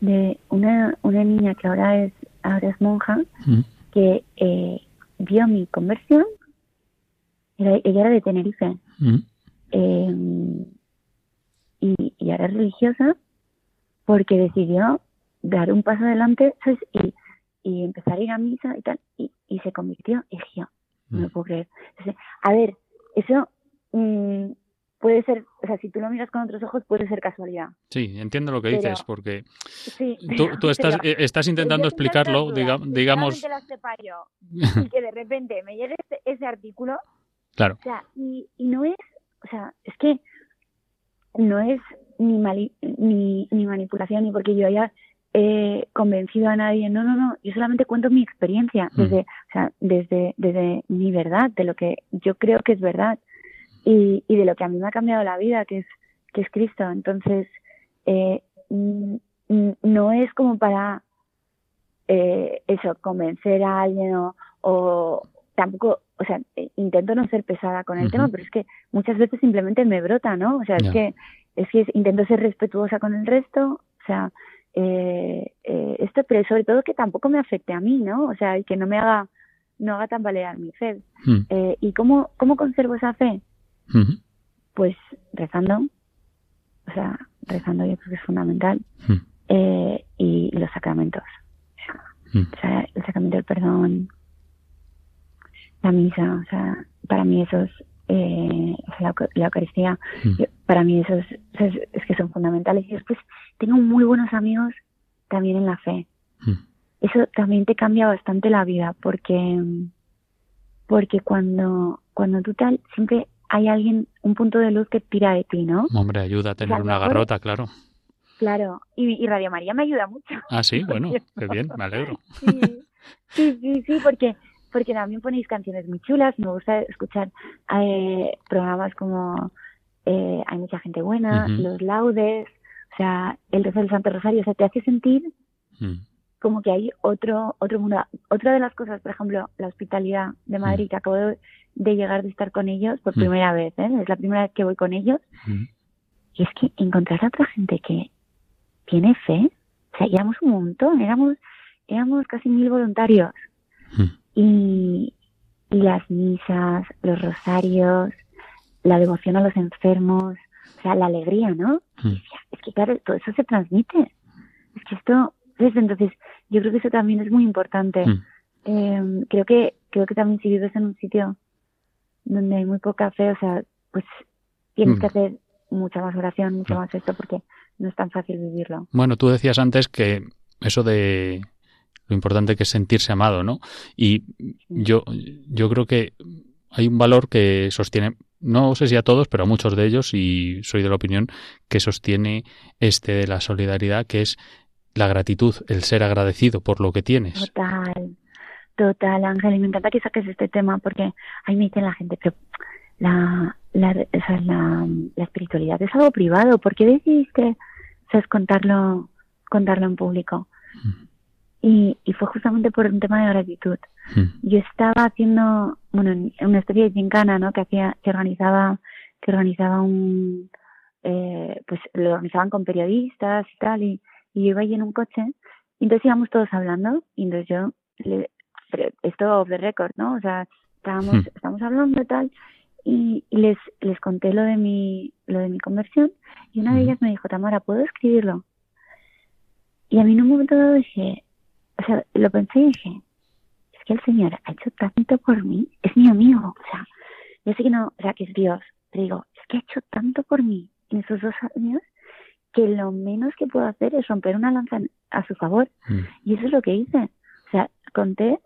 de una, una niña que ahora es, ahora es monja, que eh, vio mi conversión, ella era de Tenerife, eh, y, y ahora es religiosa porque decidió dar un paso adelante y, y empezar a ir a misa y tal, y, y se convirtió. Y dije, no lo puedo creer. a ver, eso mm, puede ser, o sea, si tú lo miras con otros ojos, puede ser casualidad. Sí, entiendo lo que dices, porque tú, (laughs) tú estás, eh, estás intentando explicarlo, digamos... (laughs) y que de repente me llegue ese, ese artículo, claro. o sea, y, y no es, o sea, es que no es ni, ni, ni manipulación, ni porque yo haya eh, convencido a nadie. No, no, no. Yo solamente cuento mi experiencia mm. desde, o sea, desde, desde mi verdad, de lo que yo creo que es verdad y, y de lo que a mí me ha cambiado la vida, que es, que es Cristo. Entonces, eh, no es como para eh, eso, convencer a alguien o, o tampoco, o sea, intento no ser pesada con el tema, pero es que muchas veces simplemente me brota, ¿no? O sea, es que es que intento ser respetuosa con el resto, o sea, eh, eh, esto, pero sobre todo que tampoco me afecte a mí, ¿no? O sea, y que no me haga no haga tambalear mi fe. Hmm. Eh, ¿Y cómo, cómo conservo esa fe? Pues rezando, o sea, rezando yo creo que es fundamental, hmm. eh, y, los sacramentos. Hmm. O sea, el sacramento del perdón, la misa, o sea, para mí eso es eh, la, Eucaristía, mm. para mí eso es, es, que son fundamentales. Y después tengo muy buenos amigos también en la fe. Mm. Eso también te cambia bastante la vida porque porque cuando cuando tú tal siempre hay alguien un punto de luz que tira de ti, ¿no? Hombre, ayuda a tener una garrota, claro. Claro, y, y, Radio María me ayuda mucho. Ah, sí, (laughs) bueno, qué bien, me alegro. sí, sí, sí, porque porque también ponéis canciones muy chulas. Me gusta escuchar eh, programas como eh, Hay mucha gente buena, Los Laudes, o sea, El rezo del Santo Rosario. O sea, te hace sentir mm. como que hay otro otro mundo. Otra de las cosas, por ejemplo, la hospitalidad de Madrid, mm. que acabo de, llegar de estar con ellos por mm. primera vez, ¿eh? es la primera vez que voy con ellos. Y es que encontrar a otra gente que tiene fe, o sea, éramos un montón, éramos, éramos casi mil voluntarios y, las misas, los rosarios, la devoción a los enfermos, o sea, la alegría, ¿no? Mm. Es que claro, todo eso se transmite. Es que esto, entonces, yo creo que eso también es muy importante. Mm. Eh, creo que creo que también si vives en un sitio donde hay muy poca fe, o sea, pues tienes que mm. hacer mucha más oración, mucho más esto, porque no es tan fácil vivirlo. Bueno, tú decías antes que eso de lo importante que es sentirse amado, ¿no? Y yo, yo creo que hay un valor que sostiene, no sé si a todos, pero a muchos de ellos, y soy de la opinión que sostiene este de la solidaridad, que es la gratitud, el ser agradecido por lo que tienes. Total, total, Ángel, y me encanta que saques este tema, porque ahí me dicen la gente, pero la, la, la, la espiritualidad es algo privado, ¿por qué decidiste, sabes, contarlo, contarlo en público? Y, y fue justamente por un tema de gratitud. Mm. Yo estaba haciendo, bueno, en una especie de gincana, ¿no? Que hacía, que organizaba, que organizaba un, eh, pues lo organizaban con periodistas y tal, y, y yo iba ahí en un coche, y entonces íbamos todos hablando, y entonces yo, le, pero esto off the record, ¿no? O sea, estábamos, Hmm. estábamos hablando y tal, y, y les, les conté lo de mi, lo de mi conversión, y una de Ujú. ellas me dijo, Tamara, ¿puedo escribirlo? Y a mí en un momento dado dije, o sea, lo pensé y dije, es que el Señor ha hecho tanto por mí, es mi amigo, o sea, yo sé que no, o sea, que es Dios, pero digo, es que ha hecho tanto por mí en esos dos años que lo menos que puedo hacer es romper una lanza a su favor. Mm. Y eso es lo que hice. O sea, conté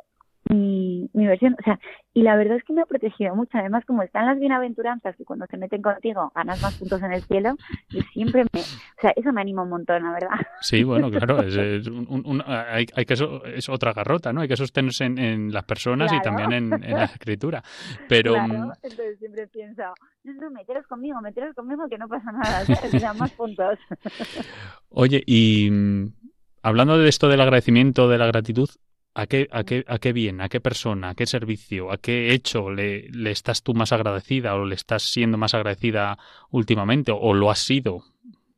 mi, mi versión. O sea, y la verdad es que me ha protegido mucho. Además, como están las bienaventuranzas que cuando se meten contigo ganas más puntos en el cielo, yo siempre me. O sea, eso me anima un montón, la verdad. Sí, bueno, (laughs) claro, es, es un- un- un- hay, hay que es otra garrota, ¿no? Hay que sostenerse en, en las personas y también en, en la escritura. Pero claro, mm, entonces siempre pienso, no, no, meteros conmigo, meteros conmigo que no pasa nada, ¿sabes? O sea, más puntos. Oye, y mm, hablando de esto del agradecimiento, de la gratitud, ¿a qué, a qué, a qué bien, a qué persona, a qué servicio, a qué hecho le, le estás tú más agradecida o le estás siendo más agradecida últimamente o lo has sido?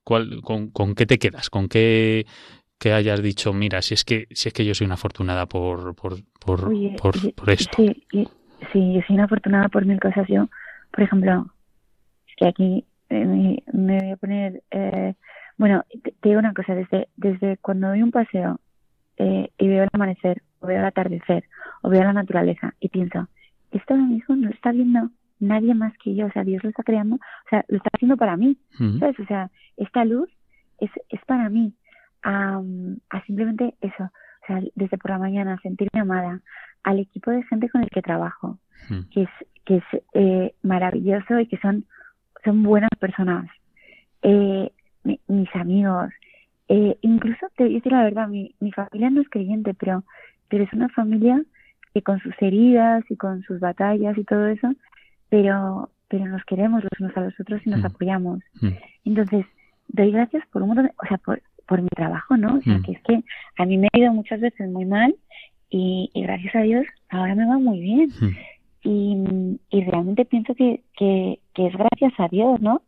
¿Cuál, con, ¿Con qué te quedas? ¿Con qué que hayas dicho, mira, si es que, si es que yo soy una afortunada por, por, por, Oye, por, y- por esto? Sí, y- sí, yo soy una afortunada por mil cosas. Yo, por ejemplo, es que aquí eh, me, me voy a poner. Eh, bueno, te, te digo una cosa: desde, desde cuando doy un paseo eh, y veo el amanecer, o veo el atardecer, o veo la naturaleza, y pienso, esto ahora mismo no lo está viendo nadie más que yo. O sea, Dios lo está creando, o sea, lo está haciendo para mí. ¿sabes? O sea, esta luz es, es para mí. A, a simplemente eso, o sea, desde por la mañana sentirme amada, al equipo de gente con el que trabajo, que es, que es eh, maravilloso y que son, son buenas personas. Eh, mi- mis amigos, eh, incluso te voy a decir la verdad, mi, mi familia no es creyente, pero, pero es una familia que con sus heridas y con sus batallas y todo eso, pero, pero nos queremos los unos a los otros y nos Mm. apoyamos. Mm. Entonces, doy gracias por un montón de, o sea, por, por mi trabajo, ¿no? O sea, Mm. que es que a mí me ha ido muchas veces muy mal y, y gracias a Dios ahora me va muy bien. Y, y realmente pienso que, que, que es gracias a Dios, ¿no?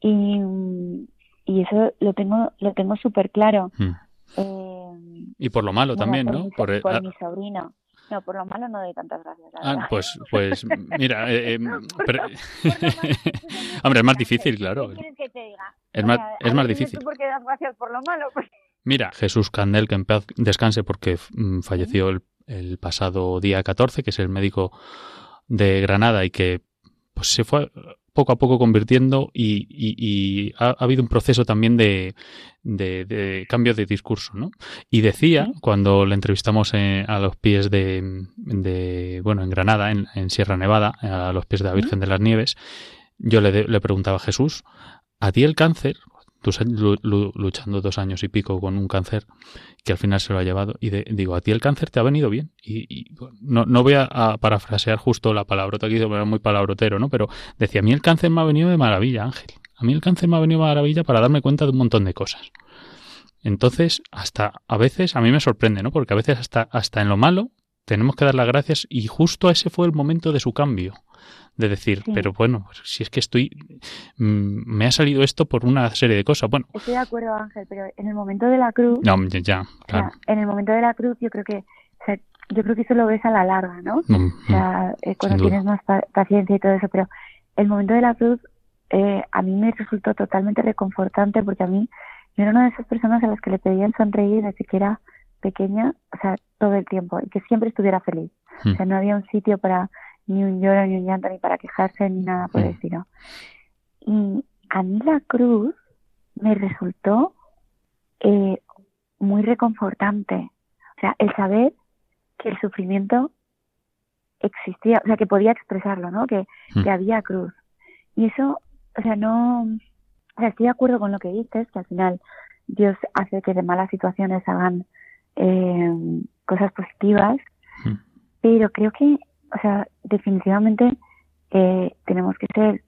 Y, y eso lo tengo lo tengo súper claro. Mm. Eh, Y por lo malo bueno, también, por ¿no? mi, Por, por ah, mi sobrino. No, por lo malo no doy tantas gracias, la ah, verdad. pues, pues (laughs) mira, eh, eh, pero- (laughs) malo, hombre, es más ¿qué difícil, claro. quieres que te diga? Es O más, es más difícil. tú por qué das gracias por lo malo? Pues, Mira, Jesús Candel, que en paz descanse porque mm, falleció el, el pasado día 14, que es el médico de Granada y que pues se fue poco a poco convirtiendo y, y- y ha, ha habido un proceso también de, de- de cambio de discurso, ¿no? Y decía, cuando le entrevistamos eh, a los pies de, de, bueno, en Granada, en, en Sierra Nevada, a los pies de la Virgen de las Nieves, yo le, le preguntaba a Jesús, ¿a ti el cáncer? Lu- luchando dos años y pico con un cáncer que al final se lo ha llevado. Y digo, ¿a ti el cáncer te ha venido bien? Y, no, no voy a, parafrasear justo la palabrota que hizo, pero muy palabrotero, ¿no? Pero decía, a mí el cáncer me ha venido de maravilla, Ángel. A mí el cáncer me ha venido de maravilla para darme cuenta de un montón de cosas. Entonces, hasta a veces, a mí me sorprende, ¿no? Porque a veces hasta, hasta en lo malo tenemos que dar las gracias y justo ese fue el momento de su cambio. De decir, Sí. pero bueno, si es que estoy, mm, me ha salido esto por una serie de cosas. Bueno, estoy de acuerdo, Ángel, pero en el momento de la cruz, no, ya, ya, o sea, claro. en el momento de la cruz yo creo que, o sea, yo creo que eso lo ves a la larga, ¿no? Mm, O sea, eh, cuando duda. tienes más pa- paciencia y todo eso, pero el momento de la cruz eh, a mí me resultó totalmente reconfortante porque a mí yo era una de esas personas a las que le pedían sonreír desde que era pequeña, o sea, todo el tiempo y que siempre estuviera feliz. Mm. O sea, no había un sitio para ni un lloro, ni un llanto, ni para quejarse, ni nada por el Mm. estilo. Y a mí la cruz me resultó eh, muy reconfortante. O sea, el saber que el sufrimiento existía, o sea, que podía expresarlo, ¿no? Que, Mm. que había cruz. Y eso, o sea, no, o sea, estoy de acuerdo con lo que dices, que al final Dios hace que de malas situaciones hagan eh, cosas positivas, Mm. pero creo que, o sea, definitivamente eh, tenemos que ser,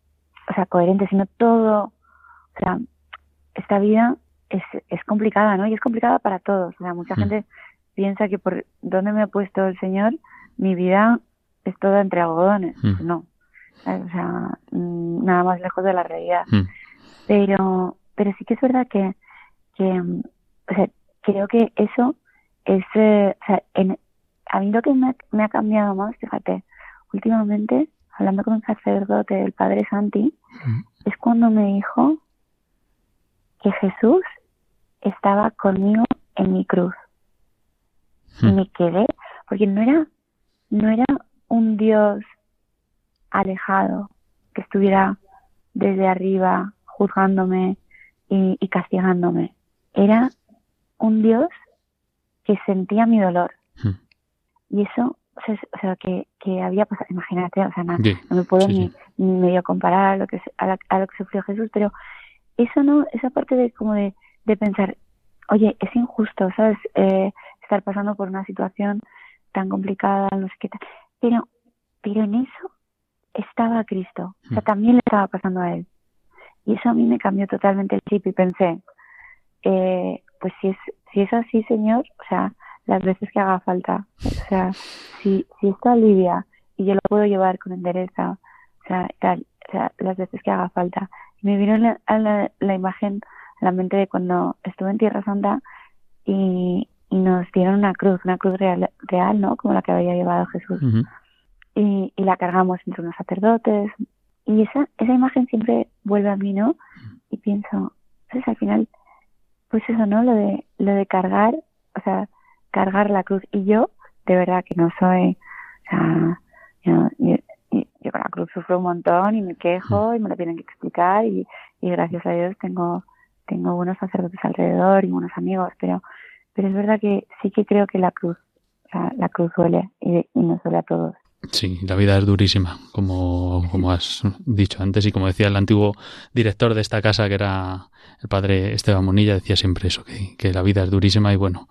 o sea, coherentes, sino todo, o sea, esta vida es, es complicada, ¿no? Y es complicada para todos, o sea, mucha Mm. gente piensa que por donde me ha puesto el Señor, mi vida es toda entre algodones. Mm. No. O sea, mm, nada más lejos de la realidad. Mm. Pero, pero sí que es verdad que, que o sea, creo que eso es, eh, o sea, en, a mí lo que me, ha- me ha cambiado más, fíjate, últimamente, hablando con un sacerdote, el padre Santi, es cuando me dijo que Jesús estaba conmigo en mi cruz. Y Mm. me quedé, porque no era, no era un Dios alejado, que estuviera desde arriba juzgándome y, y castigándome. Era un Dios que sentía mi dolor. Mm. Y eso, o sea, que, que había pasado, imagínate, o sea, Sí, no me puedo sí, ni, ni medio comparar a lo que a, la- a lo que sufrió Jesús, pero eso no, esa parte de como de, de pensar, oye, es injusto, ¿sabes? Eh, estar pasando por una situación tan complicada, no sé qué tal. Pero, pero en eso estaba Cristo, o sea, Mm. también le estaba pasando a él. Y eso a mí me cambió totalmente el chip y pensé, eh, pues si es, si es así, Señor, o sea, las veces que haga falta, o sea, si, si esto alivia y yo lo puedo llevar con entereza, o sea, tal, o sea, las veces que haga falta. Y me vino la, la, la imagen a la mente de cuando estuve en Tierra Santa y, y nos dieron una cruz, una cruz real, real, ¿no? Como la que había llevado Jesús y, y la cargamos entre unos sacerdotes. Y esa, esa imagen siempre vuelve a mí, ¿no? Y pienso, pues al final, pues eso, ¿no? Lo de, lo de cargar, o sea, cargar la cruz. Y yo, de verdad que no soy, o sea, yo, yo, yo con la cruz sufro un montón y me quejo y me lo tienen que explicar y, y gracias a Dios tengo, tengo buenos sacerdotes alrededor y buenos amigos, pero, pero es verdad que sí que creo que la cruz, o sea, la cruz duele y, y nos duele a todos. Sí, la vida es durísima, como, como has dicho antes y como decía el antiguo director de esta casa, que era el padre Esteban Monilla, decía siempre eso, que, que la vida es durísima y bueno,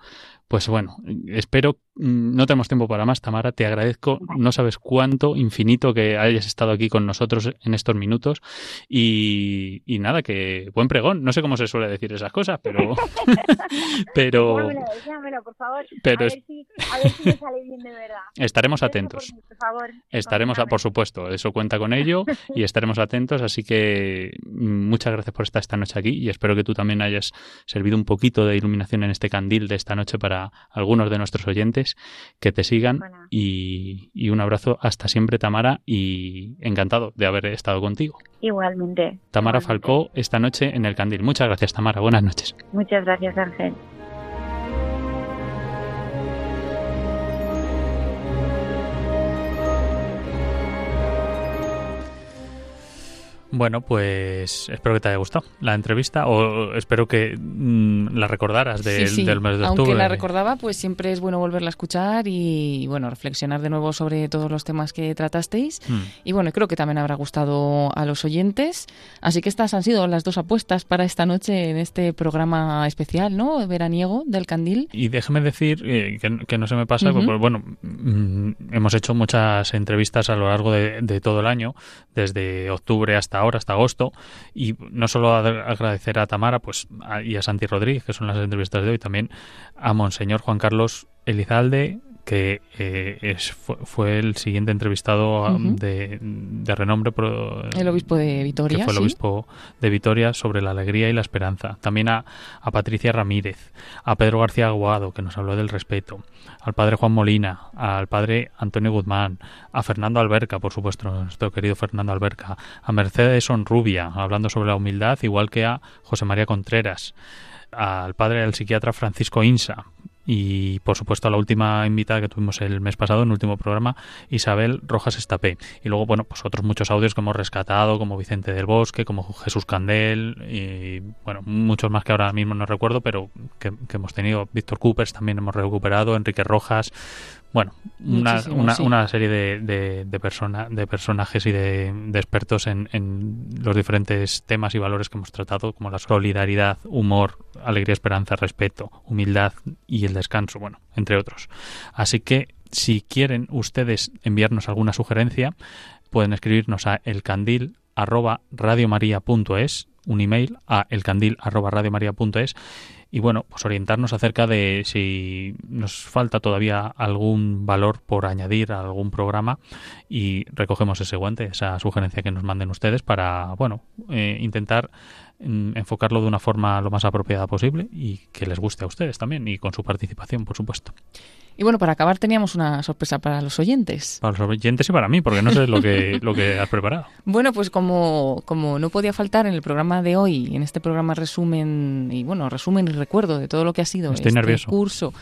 pues bueno, espero, no tenemos tiempo para más, Tamara, te agradezco, no sabes cuánto, infinito que hayas estado aquí con nosotros en estos minutos y, y nada, que buen pregón, no sé cómo se suele decir esas cosas, pero... (laughs) (laughs) pero por favor. pero a, ver si, a ver si me sale bien de verdad. estaremos atentos. Por, favor. Estaremos, por supuesto, eso cuenta con ello y (laughs) estaremos atentos. Así que mm, muchas gracias por estar esta noche aquí y espero que tú también hayas servido un poquito de iluminación en este candil de esta noche para algunos de nuestros oyentes que te sigan. Bueno. Y, y un abrazo hasta siempre, Tamara, y encantado de haber estado contigo. Igualmente. Tamara igualmente. Falcó esta noche en el candil. Muchas gracias, Tamara. Buenas noches. Muchas gracias, Ángel. Bueno, pues espero que te haya gustado la entrevista o espero que mm, la recordaras Sí, sí. del mes de Aunque octubre. la recordaba, pues siempre es bueno volverla a escuchar y bueno, reflexionar de nuevo sobre todos los temas que tratasteis. Mm. Y bueno, creo que también habrá gustado a los oyentes. Así que estas han sido las dos apuestas para esta noche en este programa especial, ¿no? Veraniego del Candil. Y déjeme decir eh, que, que no se me pasa, porque, bueno, mm, hemos hecho muchas entrevistas a lo largo de, de todo el año, desde octubre hasta ahora, hasta agosto, y no solo agradecer a Tamara pues a- y a Santi Rodríguez, que son las entrevistas de hoy, también a Monseñor Juan Carlos Elizalde, que eh, es, fue, fue el siguiente entrevistado a- Ujú. de, de renombre. pro- El obispo de Vitoria, que fue el sí. obispo de Vitoria sobre la alegría y la esperanza. También a, a Patricia Ramírez, a Pedro García Aguado, que nos habló del respeto, al padre Juan Molina, al padre Antonio Guzmán, a Fernando Alberca, por supuesto, nuestro querido Fernando Alberca, a Mercedes Sonrubia, hablando sobre la humildad, igual que a José María Contreras, al padre del psiquiatra Francisco Insa, y por supuesto a la última invitada que tuvimos el mes pasado en el último programa, Isabel Rojas Estapé. Y luego, bueno, pues otros muchos audios que hemos rescatado, como Vicente del Bosque, como Jesús Candel, y bueno, muchos más que ahora mismo no recuerdo, pero que, que hemos tenido. Víctor Coopers también hemos recuperado, Enrique Rojas. Bueno, una, una, sí. una serie de, de, de, persona, de personajes y de, de expertos en, en los diferentes temas y valores que hemos tratado, como la solidaridad, humor, alegría, esperanza, respeto, humildad y el descanso, bueno, entre otros. Así que si quieren ustedes enviarnos alguna sugerencia, pueden escribirnos a elcandil@radiomaria.es un email a elcandil@radiomaria.es y bueno, pues orientarnos acerca de si nos falta todavía algún valor por añadir a algún programa y recogemos ese guante, esa sugerencia que nos manden ustedes para, bueno, eh, intentar enfocarlo de una forma lo más apropiada posible y que les guste a ustedes también y con su participación, por supuesto. Y bueno, para acabar teníamos una sorpresa para los oyentes. Para los oyentes y para mí, porque no sé lo que, (laughs) lo que has preparado. Bueno, pues como, como no podía faltar en el programa de hoy, en este programa resumen, y bueno, resumen y recuerdo de todo lo que ha sido Estoy este nervioso. curso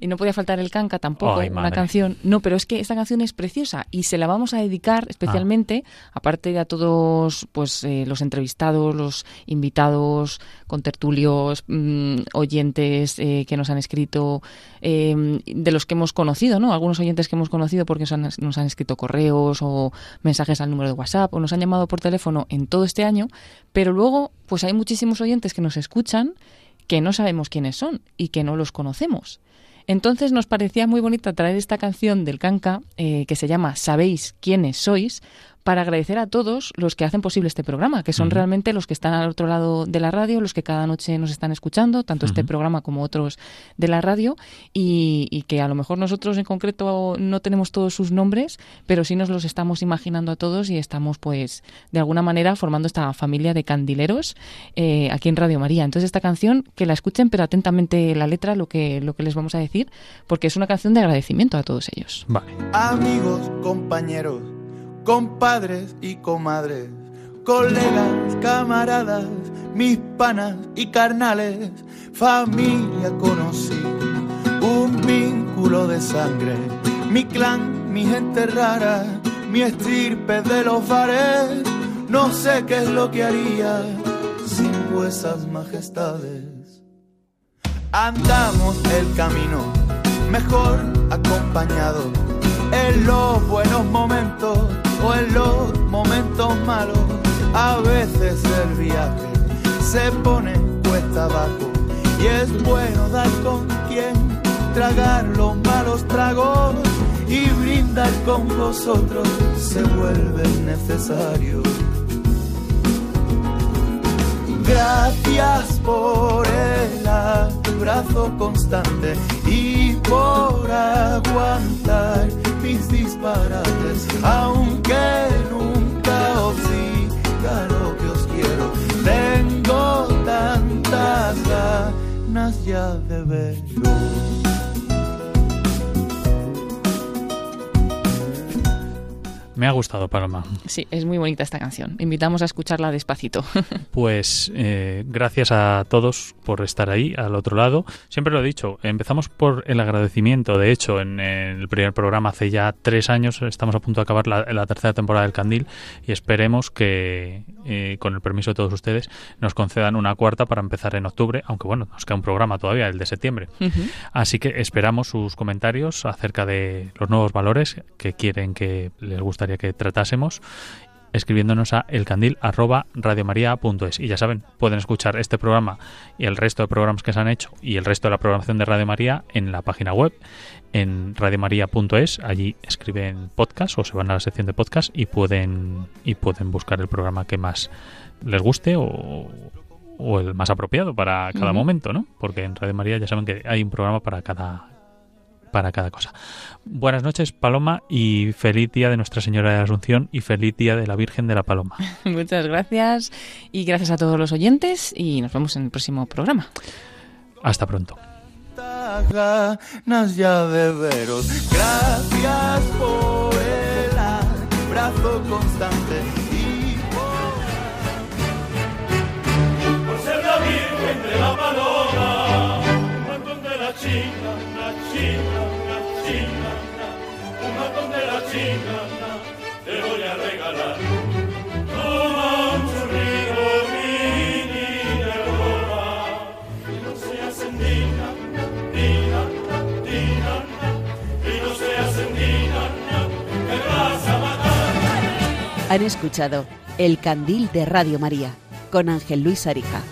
y no podía faltar el canca tampoco, Ay, una canción. No, pero es que esta canción es preciosa y se la vamos a dedicar especialmente, aparte de a todos pues eh, los entrevistados, los invitados, contertulios, mm, oyentes eh, que nos han escrito, eh, de los que hemos conocido, ¿no? Algunos oyentes que hemos conocido porque nos han, nos han escrito correos o mensajes al número de WhatsApp o nos han llamado por teléfono en todo este año, pero luego pues hay muchísimos oyentes que nos escuchan que no sabemos quiénes son y que no los conocemos. Entonces nos parecía muy bonita traer esta canción del Canca eh, que se llama Sabéis quiénes sois para agradecer a todos los que hacen posible este programa, que son realmente los que están al otro lado de la radio, los que cada noche nos están escuchando, tanto este programa como otros de la radio, y, y que a lo mejor nosotros en concreto no tenemos todos sus nombres, pero sí nos los estamos imaginando a todos y estamos pues de alguna manera formando esta familia de candileros eh, aquí en Radio María. Entonces esta canción, que la escuchen pero atentamente la letra, lo que, lo que les vamos a decir, porque es una canción de agradecimiento a todos ellos. Vale. amigos, compañeros, compadres y comadres, colegas, camaradas, mis panas y carnales, familia conocí, un vínculo de sangre, mi clan, mi gente rara, mi estirpe de los bares, no sé qué es lo que haría sin vuesas majestades. Andamos el camino mejor acompañado en los buenos momentos en los momentos malos. A veces el viaje se pone cuesta abajo y es bueno dar con quien tragar los malos tragos y brindar con vosotros se vuelve necesario. Gracias por el abrazo constante y por aguantar mis disparates, aunque nunca os diga lo que os quiero. Tengo tantas ganas ya de veros. Me ha gustado, Paloma. Sí, es muy bonita esta canción. Invitamos a escucharla despacito. (laughs) Pues eh, gracias a todos por estar ahí, al otro lado. Siempre lo he dicho, empezamos por el agradecimiento. De hecho, en el primer programa hace ya tres años, estamos a punto de acabar la, la tercera temporada del Candil y esperemos que, eh, con el permiso de todos ustedes, nos concedan una cuarta para empezar en octubre, aunque bueno, nos queda un programa todavía, el de septiembre. Así que esperamos sus comentarios acerca de los nuevos valores que quieren que les gustaría que tratásemos escribiéndonos a elcandil@radiomaria.es y ya saben, pueden escuchar este programa y el resto de programas que se han hecho y el resto de la programación de Radio María en la página web en radiomaria.es, allí escriben podcast o se van a la sección de podcast y pueden y pueden buscar el programa que más les guste o o el más apropiado para cada momento, ¿no? Porque en Radio María ya saben que hay un programa para cada para cada cosa. Buenas noches, Paloma, y feliz día de Nuestra Señora de la Asunción y feliz día de la Virgen de la Paloma. (laughs) Muchas gracias y gracias a todos los oyentes y nos vemos en el próximo programa. Hasta pronto. ganas ya de veros. Gracias por el abrazo constante Han escuchado El Candil de Radio María con Ángel Luis Arija.